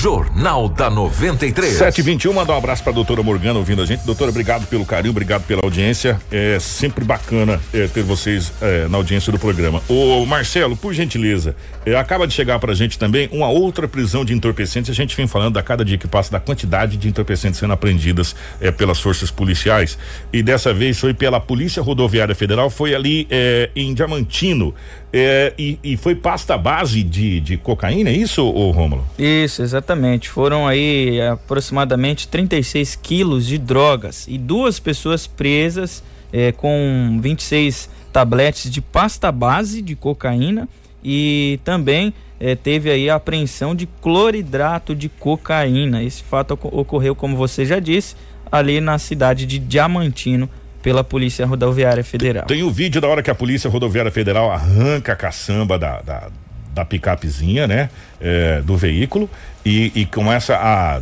Jornal da 93. 721, mandar um abraço pra doutora Morgana ouvindo a gente. Doutora, obrigado pelo carinho, obrigado pela audiência. É sempre bacana é, ter vocês é, na audiência do programa. Ô Marcelo, por gentileza, é, acaba de chegar pra gente também uma outra prisão de entorpecentes. A gente vem falando a cada dia que passa da quantidade de entorpecentes sendo apreendidas é, pelas forças policiais. E dessa vez foi pela Polícia Rodoviária Federal, foi ali é, em Diamantino. É, e, e, foi pasta base de, de cocaína, é isso, ô Rômulo? Isso, exatamente. Foram aí aproximadamente 36 quilos de drogas e duas pessoas presas é, com 26 tabletes de pasta base de cocaína e também é, teve aí a apreensão de cloridrato de cocaína. Esse fato ocorreu, como você já disse, ali na cidade de Diamantino, pela Polícia Rodoviária Federal. Tem o vídeo da hora que a Polícia Rodoviária Federal arranca a caçamba da, da, da picapezinha, né? É, do veículo e, e começa a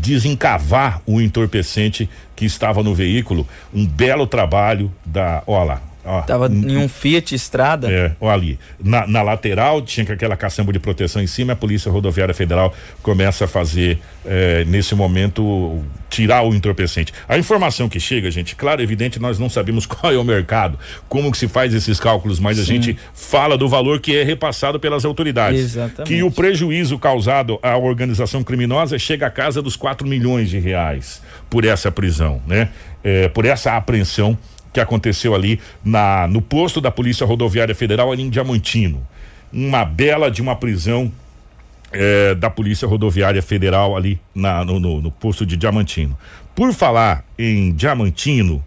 desencavar o entorpecente que estava no veículo. Um belo trabalho da. Olha lá, Ó, Tava em um Fiat Estrada. É, olha ali. Na, na, lateral tinha aquela caçamba de proteção em cima, a Polícia Rodoviária Federal começa a fazer, é, nesse momento, tirar o entorpecente. A informação que chega, gente, claro, evidente, nós não sabemos <laughs> qual é o mercado, como que se faz esses cálculos, mas Sim. a gente fala do valor que é repassado pelas autoridades. Exatamente. Que o prejuízo causado à organização criminosa chega à casa dos 4 milhões de reais por essa prisão, né? É, por essa apreensão que aconteceu ali na no posto da Polícia Rodoviária Federal ali em Diamantino. Uma bela de uma prisão é, da Polícia Rodoviária Federal ali na, no, no, no, posto de Diamantino. Por falar em Diamantino,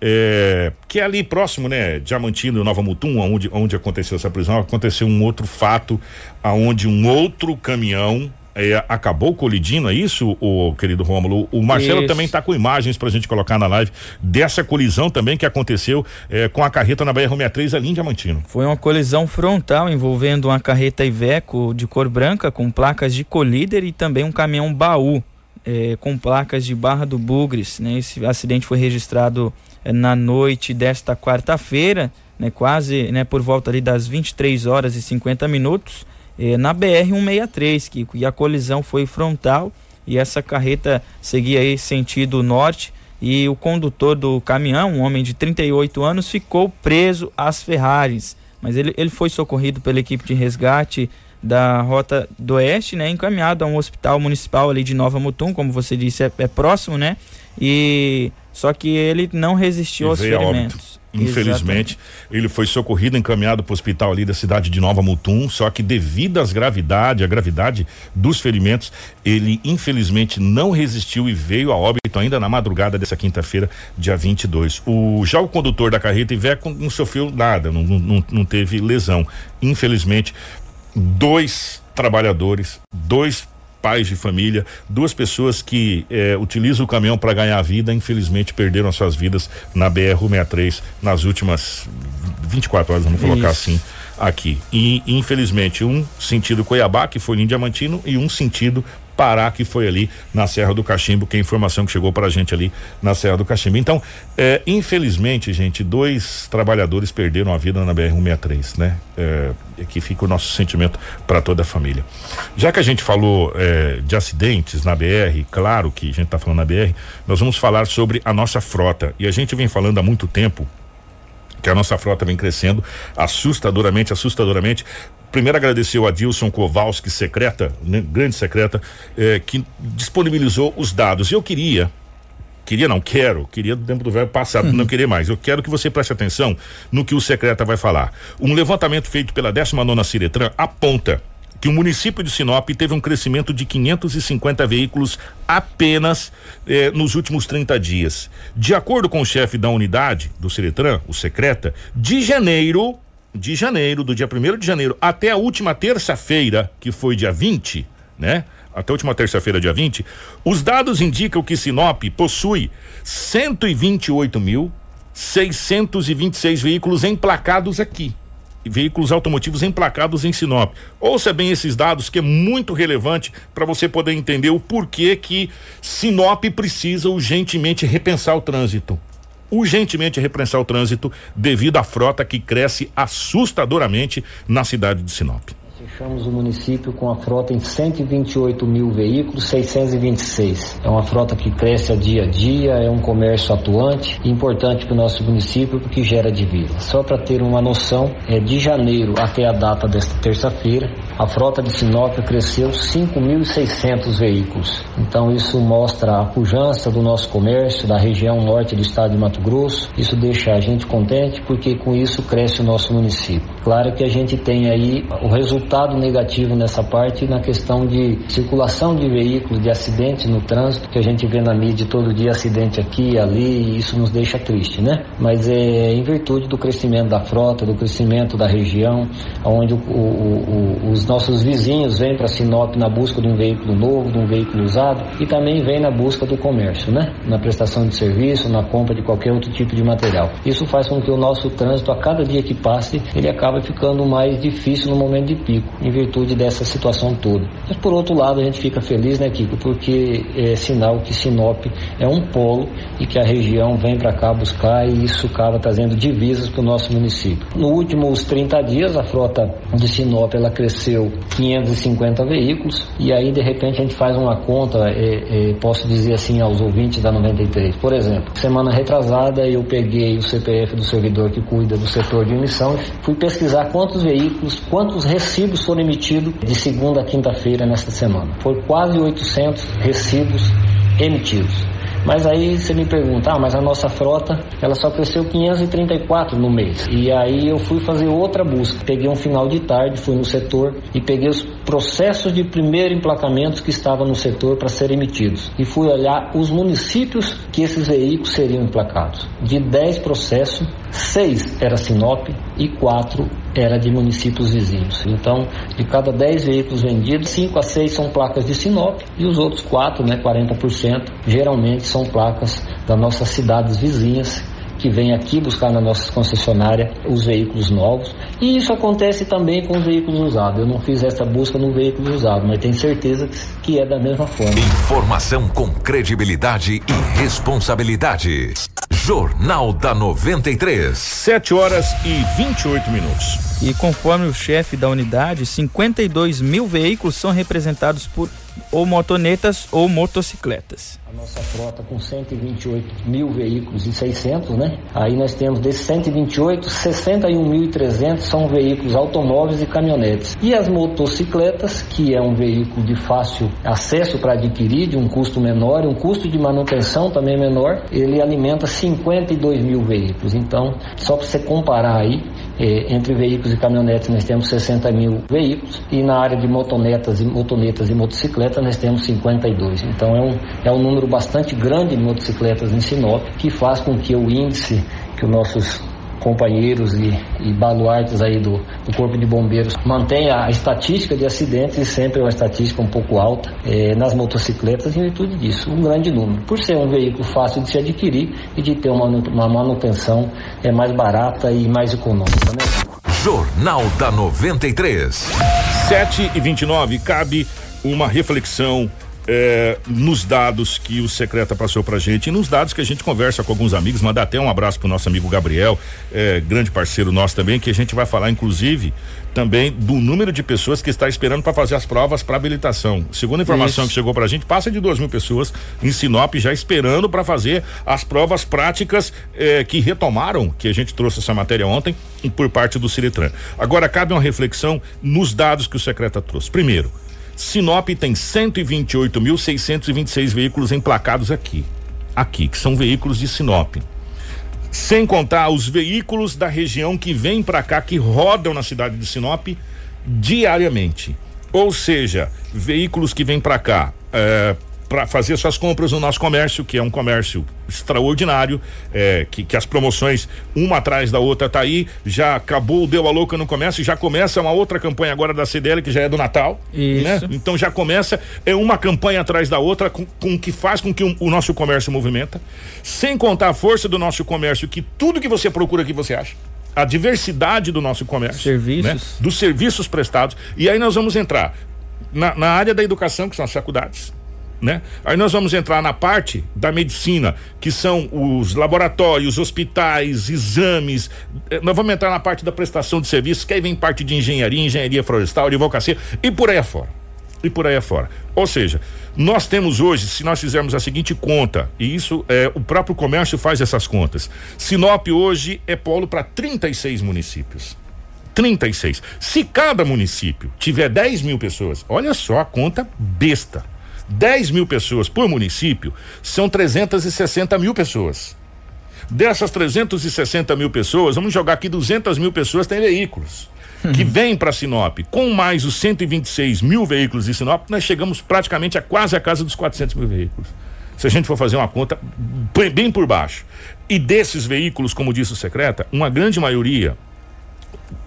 é, que é ali próximo, né, Diamantino, Nova Mutum, onde, onde aconteceu essa prisão, aconteceu um outro fato, aonde um outro caminhão é, acabou colidindo, é isso, o querido Rômulo? O Marcelo isso. também está com imagens para a gente colocar na live dessa colisão também que aconteceu é, com a carreta na BR-63 ali em Diamantino. Foi uma colisão frontal envolvendo uma carreta Iveco de cor branca com placas de colíder e também um caminhão baú é, com placas de Barra do Bugres. Né? Esse acidente foi registrado é, na noite desta quarta-feira, né? quase né, por volta ali das 23 horas e 50 minutos eh, na BR-163, Kiko, e a colisão foi frontal e essa carreta seguia aí sentido norte e o condutor do caminhão, um homem de 38 anos, ficou preso às ferragens, mas ele, ele foi socorrido pela equipe de resgate da Rota do Oeste, né, encaminhado a um hospital municipal ali de Nova Mutum, como você disse, é, é próximo, né, e só que ele não resistiu aos ferimentos. Infelizmente, Exatamente. ele foi socorrido, encaminhado para o hospital ali da cidade de Nova Mutum, só que devido às gravidade, a gravidade dos ferimentos, ele infelizmente não resistiu e veio a óbito ainda na madrugada dessa quinta-feira, dia 22. O já o condutor da carreta Iveco não sofreu nada, não, não, não teve lesão. Infelizmente, dois trabalhadores, dois pais de família, duas pessoas que eh, utilizam o caminhão para ganhar vida, infelizmente perderam suas vidas na BR-163 nas últimas 24 horas, vamos colocar Isso. assim, aqui. E infelizmente um sentido Cuiabá, que foi em Diamantino, e um sentido Pará, que foi ali na Serra do Cachimbo, que é a informação que chegou para a gente ali na Serra do Cachimbo. Então, é, infelizmente, gente, dois trabalhadores perderam a vida na BR-163, né? É, aqui fica o nosso sentimento para toda a família. Já que a gente falou é, de acidentes na BR, claro que a gente está falando na BR, nós vamos falar sobre a nossa frota. E a gente vem falando há muito tempo que a nossa frota vem crescendo assustadoramente, assustadoramente. Primeiro agradecer o Adilson Kowalski, secreta, né, grande secreta, eh, que disponibilizou os dados. Eu queria, queria não, quero, queria do tempo do velho passado, uhum. não queria mais. Eu quero que você preste atenção no que o secreta vai falar. Um levantamento feito pela 19 Ciretran aponta que o município de Sinop teve um crescimento de 550 veículos apenas eh, nos últimos 30 dias. De acordo com o chefe da unidade do Ciretran, o secreta, de janeiro de janeiro, do dia 1 de janeiro até a última terça-feira, que foi dia 20, né? Até a última terça-feira, dia 20, os dados indicam que Sinop possui 128.626 veículos emplacados aqui. Veículos automotivos emplacados em Sinop. Ouça bem esses dados que é muito relevante para você poder entender o porquê que Sinop precisa urgentemente repensar o trânsito urgentemente reprensar o trânsito devido à frota que cresce assustadoramente na cidade de Sinop. Fechamos o município com a frota em 128 mil veículos, 626. É uma frota que cresce a dia a dia, é um comércio atuante e importante para o nosso município porque gera divisa. Só para ter uma noção, é de janeiro até a data desta terça-feira, a frota de Sinop cresceu 5.600 veículos. Então isso mostra a pujança do nosso comércio da região norte do estado de Mato Grosso. Isso deixa a gente contente porque com isso cresce o nosso município. Claro que a gente tem aí o resultado resultado negativo nessa parte na questão de circulação de veículos, de acidentes no trânsito, que a gente vê na mídia todo dia acidente aqui ali, e isso nos deixa triste, né? Mas é em virtude do crescimento da frota, do crescimento da região, onde o, o, o, os nossos vizinhos vêm para Sinop na busca de um veículo novo, de um veículo usado, e também vêm na busca do comércio, né? Na prestação de serviço, na compra de qualquer outro tipo de material. Isso faz com que o nosso trânsito, a cada dia que passe, ele acaba ficando mais difícil no momento de pico em virtude dessa situação toda. Mas por outro lado, a gente fica feliz, né, Kiko, porque é sinal que Sinop é um polo e que a região vem para cá buscar e isso acaba trazendo divisas para o nosso município. Nos últimos 30 dias, a frota de Sinop ela cresceu 550 veículos e aí de repente a gente faz uma conta, é, é, posso dizer assim aos ouvintes da 93. Por exemplo, semana retrasada eu peguei o CPF do servidor que cuida do setor de emissão fui pesquisar quantos veículos, quantos recibos foram emitidos de segunda a quinta-feira nesta semana. Foi quase 800 recibos emitidos. Mas aí você me pergunta, ah, mas a nossa frota, ela só cresceu 534 no mês. E aí eu fui fazer outra busca. Peguei um final de tarde, fui no setor e peguei os processos de primeiro emplacamento que estavam no setor para serem emitidos. E fui olhar os municípios que esses veículos seriam emplacados. De 10 processos, 6 era Sinop e 4 era de municípios vizinhos. Então, de cada 10 veículos vendidos, 5 a 6 são placas de Sinop e os outros 4, né, 40%, geralmente são placas das nossas cidades vizinhas que vêm aqui buscar na nossa concessionária os veículos novos. E isso acontece também com os veículos usados. Eu não fiz essa busca no veículo usado, mas tenho certeza que é da mesma forma. Informação com credibilidade e responsabilidade. Jornal da 93. 7 horas e 28 minutos. E conforme o chefe da unidade, 52 mil veículos são representados por ou motonetas ou motocicletas. A nossa frota com 128 mil veículos e 600, né? Aí nós temos desses 128, 61.300 são veículos automóveis e caminhonetes. E as motocicletas, que é um veículo de fácil acesso para adquirir, de um custo menor, um custo de manutenção também menor, ele alimenta 52 mil veículos. Então, só para você comparar aí, é, entre veículos e caminhonetes nós temos 60 mil veículos e na área de motonetas e motonetas e motocicletas nós temos 52. Então é um, é um número bastante grande de motocicletas em Sinop que faz com que o índice que os nossos companheiros e, e baluartes aí do, do, Corpo de Bombeiros mantenha a estatística de acidentes e sempre uma estatística um pouco alta é, nas motocicletas em virtude disso, um grande número. Por ser um veículo fácil de se adquirir e de ter uma, uma manutenção é, mais barata e mais econômica. Né? Jornal da 93. 7 e 29 cabe uma reflexão é, nos dados que o secreta passou pra gente e nos dados que a gente conversa com alguns amigos, mandar até um abraço pro nosso amigo Gabriel, é, grande parceiro nosso também, que a gente vai falar inclusive também do número de pessoas que está esperando para fazer as provas para habilitação. Segundo a informação Isso. que chegou para a gente, passa de duas mil pessoas em Sinop já esperando para fazer as provas práticas eh, que retomaram, que a gente trouxe essa matéria ontem, por parte do Ciretran. Agora cabe uma reflexão nos dados que o secretário trouxe. Primeiro, Sinop tem 128.626 veículos emplacados aqui. Aqui, que são veículos de Sinop. Sem contar os veículos da região que vêm para cá, que rodam na cidade de Sinop diariamente. Ou seja, veículos que vêm para cá é, para fazer suas compras no nosso comércio, que é um comércio extraordinário, é, que, que as promoções uma atrás da outra tá aí, já acabou, deu a louca no comércio, já começa uma outra campanha agora da CDL que já é do Natal, Isso. né? Então já começa é uma campanha atrás da outra com, com que faz com que o, o nosso comércio movimenta, sem contar a força do nosso comércio, que tudo que você procura aqui você acha a diversidade do nosso comércio, serviços, né? dos serviços prestados. E aí nós vamos entrar na, na área da educação, que são as faculdades, né? Aí nós vamos entrar na parte da medicina, que são os laboratórios, hospitais, exames. Eh, nós vamos entrar na parte da prestação de serviços, que aí vem parte de engenharia, engenharia florestal, advocacia e por aí afora. E por aí afora. Ou seja, nós temos hoje, se nós fizermos a seguinte conta, e isso é o próprio comércio faz essas contas. Sinop hoje é polo para 36 municípios. 36. Se cada município tiver 10 mil pessoas, olha só a conta besta 10 mil pessoas por município são 360 mil pessoas. Dessas 360 mil pessoas, vamos jogar aqui 200 mil pessoas têm veículos. Que vêm para Sinop. Com mais os 126 mil veículos de Sinop, nós chegamos praticamente a quase a casa dos 400 mil veículos. Se a gente for fazer uma conta bem por baixo. E desses veículos, como disse o secreta, uma grande maioria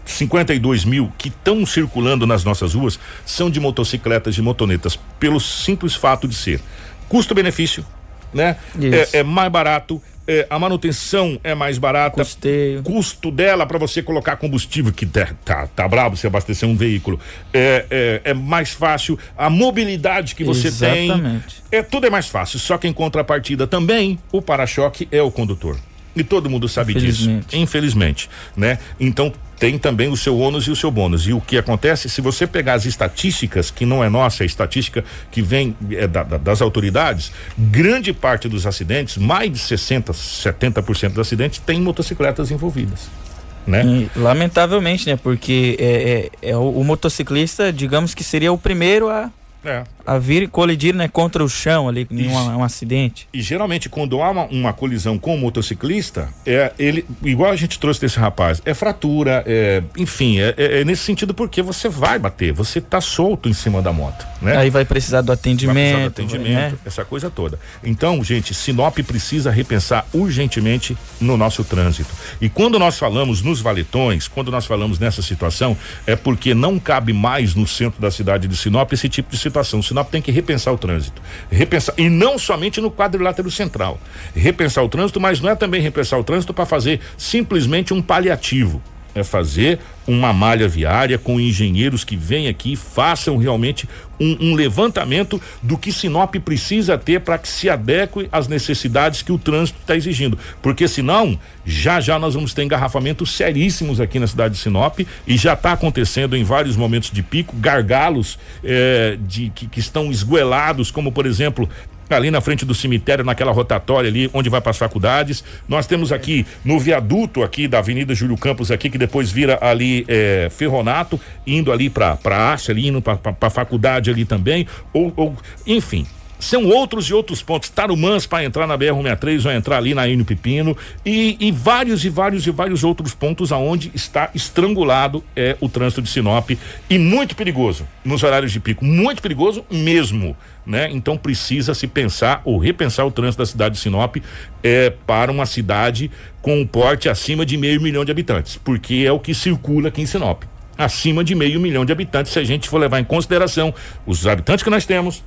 52 mil que estão circulando nas nossas ruas são de motocicletas e motonetas, pelo simples fato de ser custo-benefício, né? É, é, mais barato, é, a manutenção é mais barata, Custeio. custo dela para você colocar combustível que tá, tá, tá brabo você abastecer um veículo é, é, é mais fácil, a mobilidade que você Exatamente. tem, é tudo é mais fácil. Só que em contrapartida também o para-choque é o condutor. E todo mundo sabe Infelizmente. disso. Infelizmente, né? Então tem também o seu ônus e o seu bônus. E o que acontece, se você pegar as estatísticas, que não é nossa, é estatística que vem é, da, da, das autoridades, grande parte dos acidentes, mais de 60, 70% dos acidentes, tem motocicletas envolvidas. Né? E, lamentavelmente, né? Porque é, é, é o, o, motociclista, digamos que seria o primeiro a é. A vir colidir né, contra o chão ali, em um, um, acidente. E geralmente, quando há uma, uma, colisão com o motociclista, é ele, igual a gente trouxe desse rapaz, é fratura, é, enfim, é, é, é nesse sentido porque você vai bater, você está solto em cima da moto. Né? Aí vai precisar do atendimento. Vai precisar do atendimento, né? essa coisa toda. Então, gente, Sinop precisa repensar urgentemente no nosso trânsito. E quando nós falamos nos valetões, quando nós falamos nessa situação, é porque não cabe mais no centro da cidade de Sinop esse tipo de situação situação. Sinop tem que repensar o trânsito. Repensar, e não somente no quadrilátero central. Repensar o trânsito, mas não é também repensar o trânsito para fazer simplesmente um paliativo é fazer uma malha viária com engenheiros que venham aqui e façam realmente um, um, levantamento do que Sinop precisa ter para que se adeque às necessidades que o trânsito está exigindo. Porque senão, já já nós vamos ter engarrafamentos seríssimos aqui na cidade de Sinop e já está acontecendo em vários momentos de pico, gargalos eh, de que, que estão esguelados, como por exemplo ali na frente do cemitério, naquela rotatória ali, onde vai para as faculdades. Nós temos aqui no viaduto aqui da Avenida Júlio Campos aqui, que depois vira ali é, Ferronato, indo ali para para ali, indo para a faculdade ali também, ou, ou enfim, são outros e outros pontos. Tarumãs para entrar na BR-163 vai entrar ali na Enio Pepino. E, e, vários e vários e vários outros pontos aonde está estrangulado é o trânsito de Sinop. E muito perigoso nos horários de pico, muito perigoso mesmo, né? Então precisa se pensar ou repensar o trânsito da cidade de Sinop é, para uma cidade com um porte acima de meio milhão de habitantes, porque é o que circula aqui em Sinop. Acima de meio milhão de habitantes, se a gente for levar em consideração os habitantes que nós temos,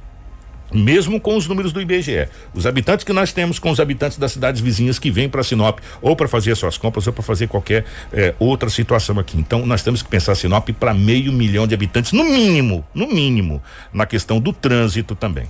mesmo com os números do IBGE. Os habitantes que nós temos com os habitantes das cidades vizinhas que vêm para Sinop ou para fazer suas compras ou para fazer qualquer eh, outra situação aqui. Então nós temos que pensar Sinop para meio milhão de habitantes, no mínimo, no mínimo, na questão do trânsito também.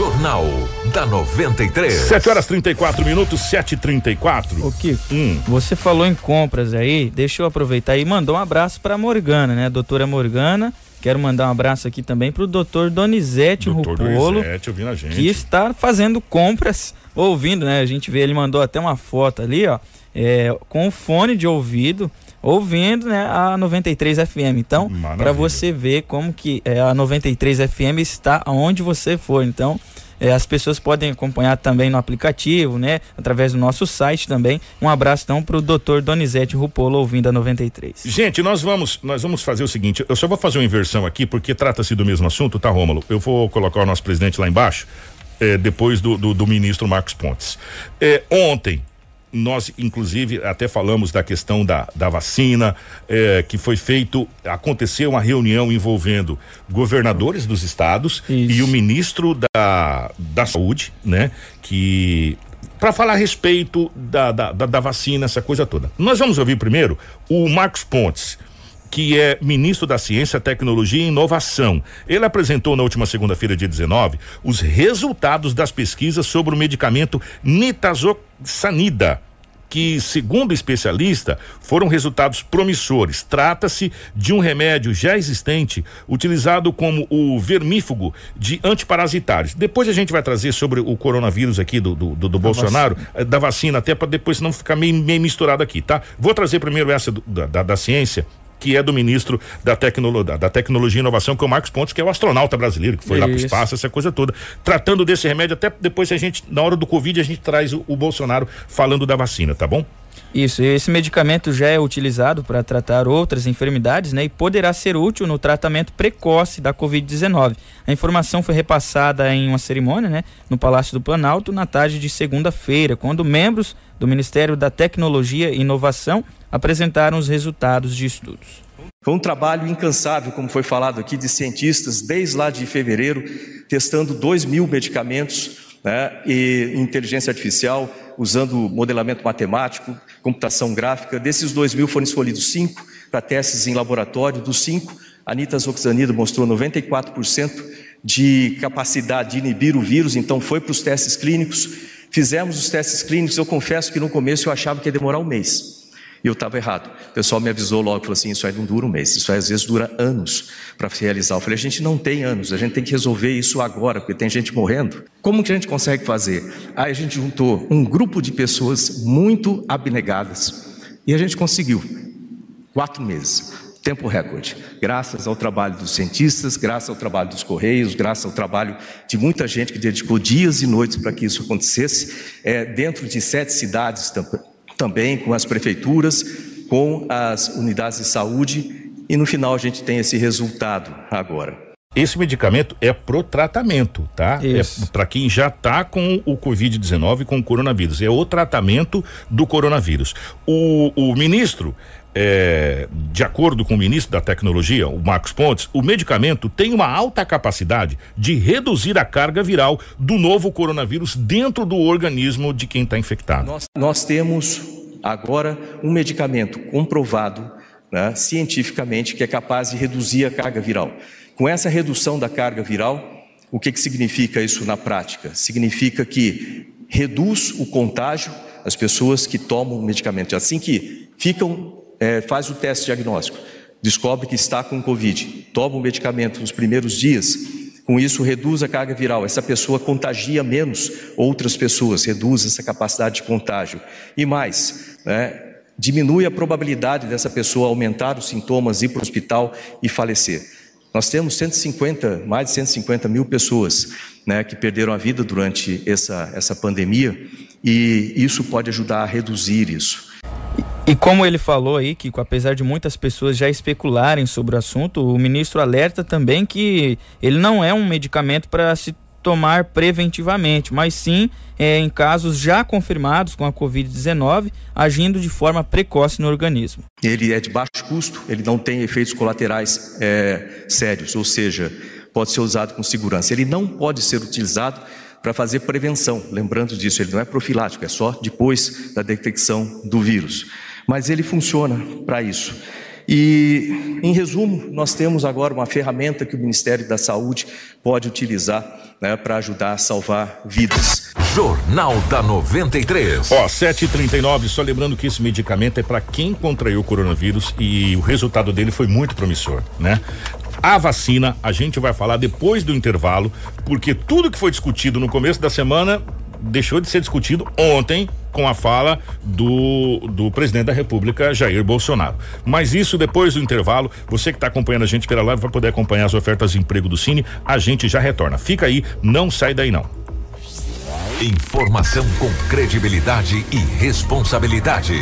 Jornal da 93. 7 horas 34 minutos, 7h34. O que? Hum. Você falou em compras aí, deixa eu aproveitar e mandou um abraço para Morgana, né? Doutora Morgana. Quero mandar um abraço aqui também para o doutor Donizete doutor Rupolo, Donizete, ouvindo a gente. que está fazendo compras, ouvindo, né? A gente vê, ele mandou até uma foto ali, ó, é, com o fone de ouvido, ouvindo, né, a 93 FM. Então, para você ver como que é, a 93 FM está aonde você for. Então, é, as pessoas podem acompanhar também no aplicativo, né? Através do nosso site também. Um abraço então para o doutor Donizete Rupolo, ouvindo a 93. Gente, nós vamos, nós vamos fazer o seguinte, eu só vou fazer uma inversão aqui, porque trata-se do mesmo assunto, tá, Rômulo? Eu vou colocar o nosso presidente lá embaixo, é, depois do, do, do, ministro Marcos Pontes. É, ontem, nós, inclusive, até falamos da questão da, da vacina, eh, que foi feito, aconteceu uma reunião envolvendo governadores dos estados Isso. e o ministro da, da saúde, né? Que para falar a respeito da, da, da, da, vacina, essa coisa toda. Nós vamos ouvir primeiro o Marcos Pontes, que é ministro da Ciência, Tecnologia e Inovação. Ele apresentou na última segunda-feira, dia 19, os resultados das pesquisas sobre o medicamento nitazoxanida que, segundo o especialista, foram resultados promissores. Trata-se de um remédio já existente, utilizado como o vermífugo de antiparasitários. Depois a gente vai trazer sobre o coronavírus aqui do, do, do, do Bolsonaro, vacina. Eh, da vacina, até para depois não ficar meio, meio misturado aqui, tá? Vou trazer primeiro essa do, da, da ciência que é do ministro da, tecnolo, da, da Tecnologia e Inovação, que é o Marcos Pontes, que é o astronauta brasileiro, que foi Isso. lá para o espaço, essa coisa toda. Tratando desse remédio, até depois a gente, na hora do Covid, a gente traz o, o Bolsonaro falando da vacina, tá bom? Isso, esse medicamento já é utilizado para tratar outras enfermidades, né, e poderá ser útil no tratamento precoce da Covid-19. A informação foi repassada em uma cerimônia, né, no Palácio do Planalto, na tarde de segunda-feira, quando membros do Ministério da Tecnologia e Inovação apresentaram os resultados de estudos. Foi um trabalho incansável, como foi falado aqui, de cientistas, desde lá de fevereiro, testando 2 mil medicamentos né, e inteligência artificial, usando modelamento matemático, computação gráfica. Desses 2 mil foram escolhidos cinco para testes em laboratório. Dos cinco, a nitazoxanida mostrou 94% de capacidade de inibir o vírus, então foi para os testes clínicos. Fizemos os testes clínicos, eu confesso que no começo eu achava que ia demorar um mês. E eu estava errado. O pessoal me avisou logo, falou assim: isso aí não dura um mês, isso aí às vezes dura anos para realizar. Eu falei: a gente não tem anos, a gente tem que resolver isso agora, porque tem gente morrendo. Como que a gente consegue fazer? Aí a gente juntou um grupo de pessoas muito abnegadas e a gente conseguiu. Quatro meses tempo recorde, graças ao trabalho dos cientistas, graças ao trabalho dos Correios, graças ao trabalho de muita gente que dedicou dias e noites para que isso acontecesse, é, dentro de sete cidades também com as prefeituras, com as unidades de saúde e no final a gente tem esse resultado agora. Esse medicamento é pro tratamento, tá? É Isso. É para quem já está com o Covid-19, com o coronavírus. É o tratamento do coronavírus. O, o ministro é, de acordo com o ministro da Tecnologia, o Marcos Pontes, o medicamento tem uma alta capacidade de reduzir a carga viral do novo coronavírus dentro do organismo de quem está infectado. Nós, nós, temos agora um medicamento comprovado né, cientificamente que é capaz de reduzir a carga viral. Com essa redução da carga viral, o que, que significa isso na prática? Significa que reduz o contágio as pessoas que tomam o medicamento. Assim que ficam é, faz o teste diagnóstico, descobre que está com Covid, toma o medicamento nos primeiros dias, com isso reduz a carga viral. Essa pessoa contagia menos outras pessoas, reduz essa capacidade de contágio. E mais, né, diminui a probabilidade dessa pessoa aumentar os sintomas, ir para o hospital e falecer. Nós temos 150, mais de 150 mil pessoas né, que perderam a vida durante essa, essa pandemia e isso pode ajudar a reduzir isso. E como ele falou aí, que apesar de muitas pessoas já especularem sobre o assunto, o ministro alerta também que ele não é um medicamento para se tomar preventivamente, mas sim é, em casos já confirmados com a Covid-19, agindo de forma precoce no organismo. Ele é de baixo custo, ele não tem efeitos colaterais é, sérios, ou seja, pode ser usado com segurança. Ele não pode ser utilizado para fazer prevenção. Lembrando disso, ele não é profilático, é só depois da detecção do vírus. Mas ele funciona para isso. E, em resumo, nós temos agora uma ferramenta que o Ministério da Saúde pode utilizar né, para ajudar a salvar vidas. Jornal da 93. Ó, 7h39, só lembrando que esse medicamento é para quem contraiu o coronavírus e o resultado dele foi muito promissor, né? A vacina, a gente vai falar depois do intervalo, porque tudo que foi discutido no começo da semana deixou de ser discutido ontem com a fala do, do presidente da República, Jair Bolsonaro. Mas isso depois do intervalo, você que está acompanhando a gente pela live vai poder acompanhar as ofertas de emprego do Cine. A gente já retorna. Fica aí, não sai daí não. Informação com credibilidade e responsabilidade.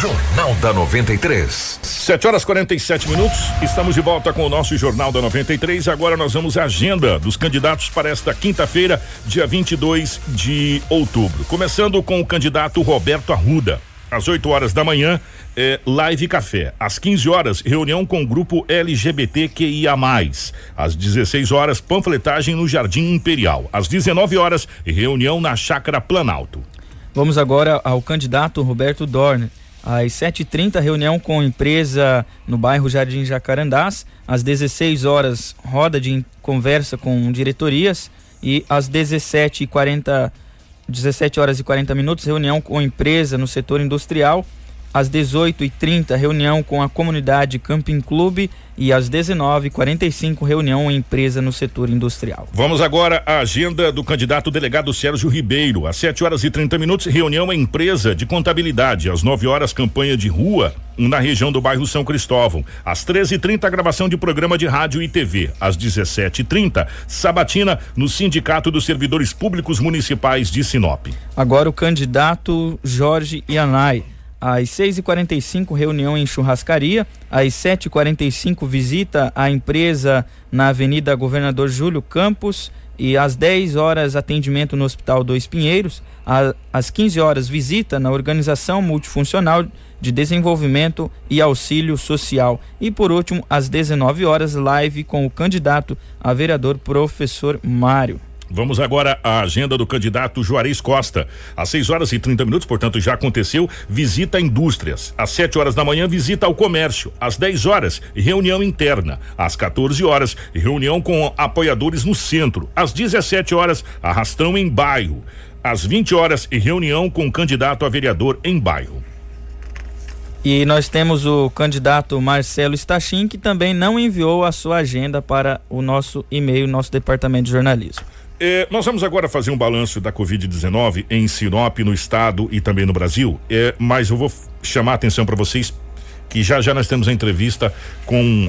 Jornal da 93. 7 horas 47 minutos. Estamos de volta com o nosso Jornal da 93. Agora nós vamos à agenda dos candidatos para esta quinta-feira, dia 22 de outubro. Começando com o candidato Roberto Arruda. Às 8 horas da manhã, é, live café. Às 15 horas, reunião com o grupo LGBTQIA. Às 16 horas, panfletagem no Jardim Imperial. Às 19 horas, reunião na Chácara Planalto. Vamos agora ao candidato Roberto Dorner. Às 7h30, reunião com empresa no bairro Jardim Jacarandás. Às 16 horas, roda de conversa com diretorias. E às 17h40, 17 horas e 40 minutos, reunião com empresa no setor industrial. Às 18h30, reunião com a comunidade Camping Clube e às 19h45, reunião em empresa no setor industrial. Vamos agora à agenda do candidato delegado Sérgio Ribeiro. Às 7 horas e 30 minutos, reunião em empresa de contabilidade. Às 9 horas, campanha de rua na região do bairro São Cristóvão. Às 13h30, gravação de programa de rádio e TV. Às 17h30, sabatina no Sindicato dos Servidores Públicos Municipais de Sinop. Agora o candidato Jorge Ianai. Às 6h45, reunião em churrascaria. Às 7h45, visita à empresa na Avenida Governador Júlio Campos. E às 10 horas, atendimento no Hospital Dois Pinheiros. Às 15 horas, visita na Organização Multifuncional de Desenvolvimento e Auxílio Social. E por último, às 19 horas, live com o candidato a vereador professor Mário. Vamos agora à agenda do candidato Juarez Costa. Às 6 horas e 30 minutos, portanto, já aconteceu, visita a indústrias. Às 7 horas da manhã, visita ao comércio. Às 10 horas, reunião interna. Às 14 horas, reunião com apoiadores no centro. Às 17 horas, arrastão em bairro. Às 20 horas, reunião com candidato a vereador em bairro. E nós temos o candidato Marcelo Stachin, que também não enviou a sua agenda para o nosso e-mail, nosso departamento de jornalismo. É, nós vamos agora fazer um balanço da Covid-19 em Sinop, no estado e também no Brasil. É, mas eu vou chamar a atenção para vocês que já já nós temos a entrevista com,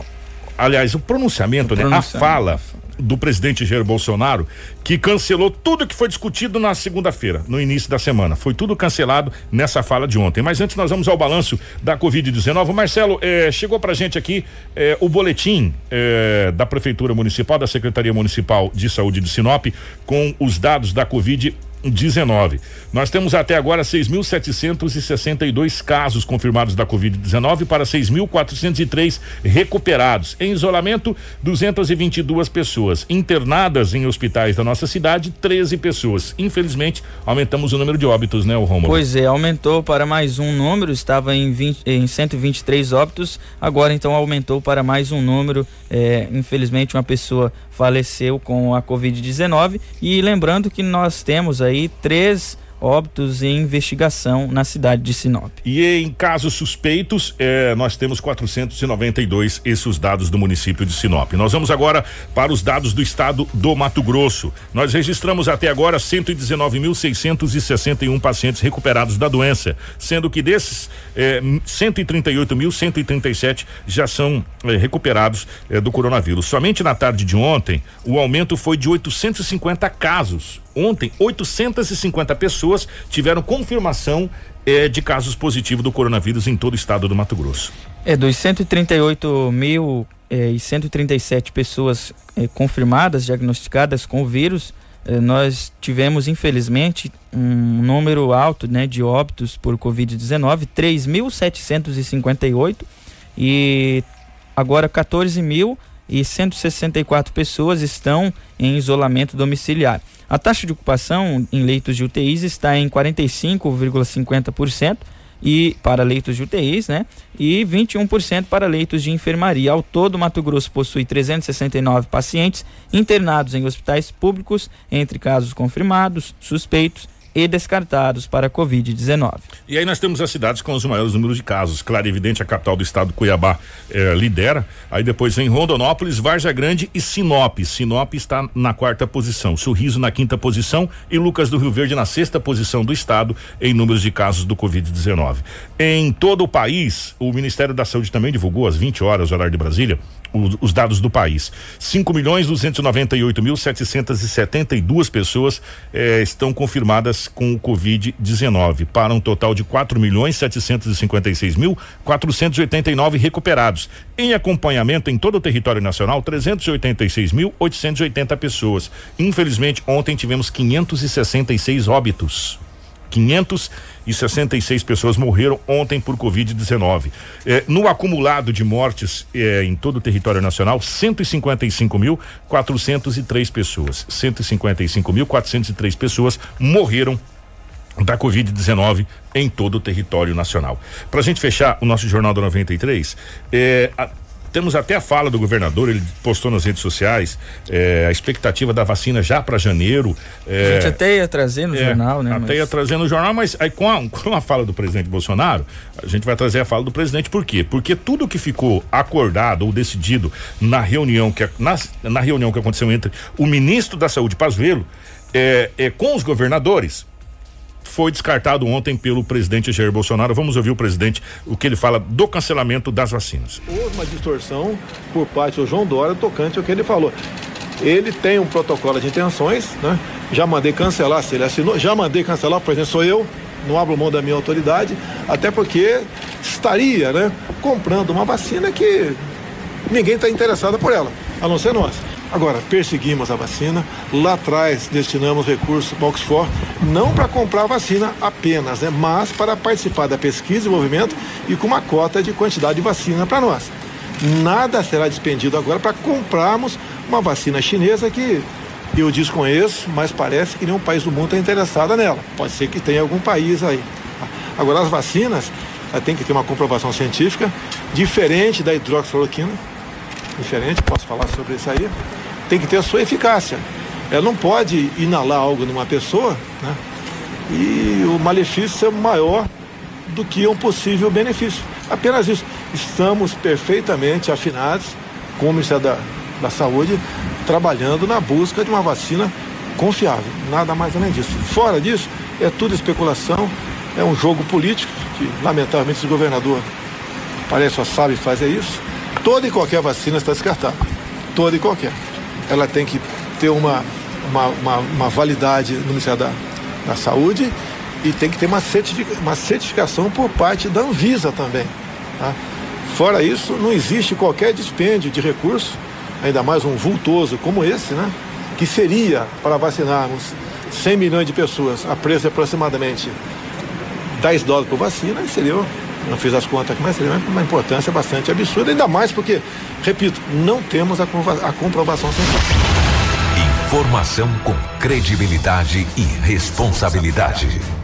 aliás, o pronunciamento, o né? Pronunciamento. A fala do presidente Jair Bolsonaro, que cancelou tudo que foi discutido na segunda-feira, no início da semana. Foi tudo cancelado nessa fala de ontem. Mas antes nós vamos ao balanço da Covid-19. Marcelo, eh, chegou pra gente aqui eh, o boletim eh, da Prefeitura Municipal, da Secretaria Municipal de Saúde de Sinop, com os dados da Covid 19. Nós temos até agora 6.762 casos confirmados da Covid-19 para 6.403 recuperados. Em isolamento, 222 pessoas. Internadas em hospitais da nossa cidade, 13 pessoas. Infelizmente, aumentamos o número de óbitos, né, o Romulo? Pois é, aumentou para mais um número, estava em, 20, em 123 óbitos, agora então aumentou para mais um número. É, infelizmente, uma pessoa faleceu com a Covid-19 e lembrando que nós temos aí três óbitos em investigação na cidade de Sinop. E em casos suspeitos, eh, nós temos 492, esses os dados do município de Sinop. Nós vamos agora para os dados do estado do Mato Grosso. Nós registramos até agora 119.661 pacientes recuperados da doença, sendo que desses eh, 138.137 já são eh, recuperados eh, do coronavírus. Somente na tarde de ontem, o aumento foi de 850 casos Ontem, 850 pessoas tiveram confirmação eh, de casos positivos do coronavírus em todo o estado do Mato Grosso. É, dos 138 mil eh, e 137 pessoas eh, confirmadas, diagnosticadas com o vírus, eh, nós tivemos, infelizmente, um número alto né, de óbitos por Covid-19, 3.758 e agora 14 mil e 164 pessoas estão em isolamento domiciliar. A taxa de ocupação em leitos de UTIs está em 45,50% e para leitos de UTIs, né? E 21% para leitos de enfermaria. Ao todo, Mato Grosso possui 369 pacientes internados em hospitais públicos, entre casos confirmados, suspeitos e descartados para a Covid-19. E aí nós temos as cidades com os maiores números de casos. Claro, evidente, a capital do estado, Cuiabá, eh, lidera. Aí depois vem Rondonópolis, Varja Grande e Sinop. Sinop está na quarta posição, Sorriso na quinta posição e Lucas do Rio Verde na sexta posição do estado em números de casos do Covid-19. Em todo o país, o Ministério da Saúde também divulgou às 20 horas, horário de Brasília, os, os dados do país. 5 milhões 298 mil 772 pessoas eh, estão confirmadas com o Covid-19, para um total de 4 milhões 756 mil 489 recuperados. Em acompanhamento em todo o território nacional, 386 mil 880 pessoas. Infelizmente, ontem tivemos 566 óbitos. 566 pessoas morreram ontem por Covid-19. Eh, no acumulado de mortes eh, em todo o território nacional, 155.403 pessoas. 155.403 pessoas morreram da Covid-19 em todo o território nacional. Para a gente fechar o nosso Jornal da 93, eh, a, temos até a fala do governador, ele postou nas redes sociais é, a expectativa da vacina já para janeiro. É, a gente até ia trazer no é, jornal, né? Até mas... ia trazer no jornal, mas aí com a, com a fala do presidente Bolsonaro, a gente vai trazer a fala do presidente, por quê? Porque tudo que ficou acordado ou decidido na reunião que, na, na reunião que aconteceu entre o ministro da Saúde, Pazuello, é, é, com os governadores, foi descartado ontem pelo presidente Jair Bolsonaro. Vamos ouvir o presidente, o que ele fala do cancelamento das vacinas. Houve uma distorção por parte do João Dória tocante ao que ele falou. Ele tem um protocolo de intenções, né? Já mandei cancelar, se ele assinou, já mandei cancelar, por exemplo, sou eu, não abro mão da minha autoridade, até porque estaria, né, comprando uma vacina que ninguém está interessado por ela, a não ser nós. Agora, perseguimos a vacina, lá atrás destinamos recursos para Oxford, não para comprar vacina apenas, né, mas para participar da pesquisa e desenvolvimento e com uma cota de quantidade de vacina para nós. Nada será despendido agora para comprarmos uma vacina chinesa que eu desconheço, mas parece que nenhum país do mundo está interessado nela. Pode ser que tenha algum país aí. Agora, as vacinas tem que ter uma comprovação científica diferente da hidroxicloroquina, diferente, posso falar sobre isso aí tem que ter a sua eficácia. Ela não pode inalar algo numa pessoa né, e o malefício é maior do que um possível benefício. Apenas isso. Estamos perfeitamente afinados com o Ministério da, da Saúde, trabalhando na busca de uma vacina confiável. Nada mais além disso. Fora disso, é tudo especulação, é um jogo político, que lamentavelmente esse governador parece só sabe fazer isso. Toda e qualquer vacina está descartada. Toda e qualquer ela tem que ter uma, uma, uma, uma validade no Ministério da, da Saúde e tem que ter uma, certific, uma certificação por parte da Anvisa também. Tá? Fora isso, não existe qualquer dispêndio de recursos, ainda mais um vultoso como esse, né? que seria para vacinarmos 100 milhões de pessoas a preço de aproximadamente 10 dólares por vacina, seria não fiz as contas aqui, mas seria uma importância bastante absurda, ainda mais porque, repito, não temos a, a comprovação científica. Informação com credibilidade e responsabilidade.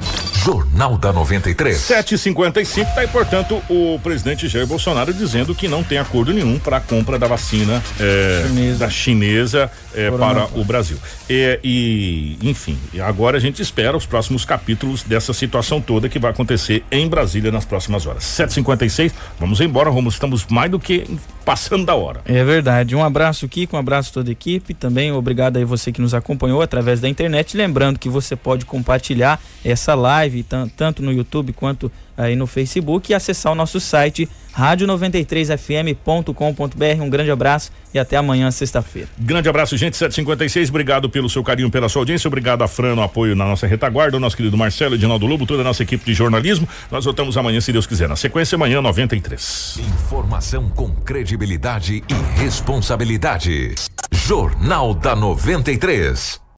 Jornal da 93. 755 tá e portanto o presidente Jair Bolsonaro dizendo que não tem acordo nenhum para a compra da vacina é, chinesa. da chinesa é, para o Brasil. É, e enfim, agora a gente espera os próximos capítulos dessa situação toda que vai acontecer em Brasília nas próximas horas. 756, vamos embora, Romulo, estamos mais do que passando da hora. É verdade. Um abraço, Kiko, um abraço a toda a equipe. Também obrigado aí você que nos acompanhou através da internet. Lembrando que você pode compartilhar essa live live, tanto no YouTube quanto aí no Facebook, e acessar o nosso site rádio93fm.com.br. Um grande abraço e até amanhã, sexta-feira. Grande abraço, gente. 756, obrigado pelo seu carinho, pela sua audiência. Obrigado a Fran no apoio na nossa retaguarda, o nosso querido Marcelo, Edinaldo Lobo, toda a nossa equipe de jornalismo. Nós voltamos amanhã, se Deus quiser. Na sequência, amanhã, 93. Informação com credibilidade e responsabilidade. Jornal da 93.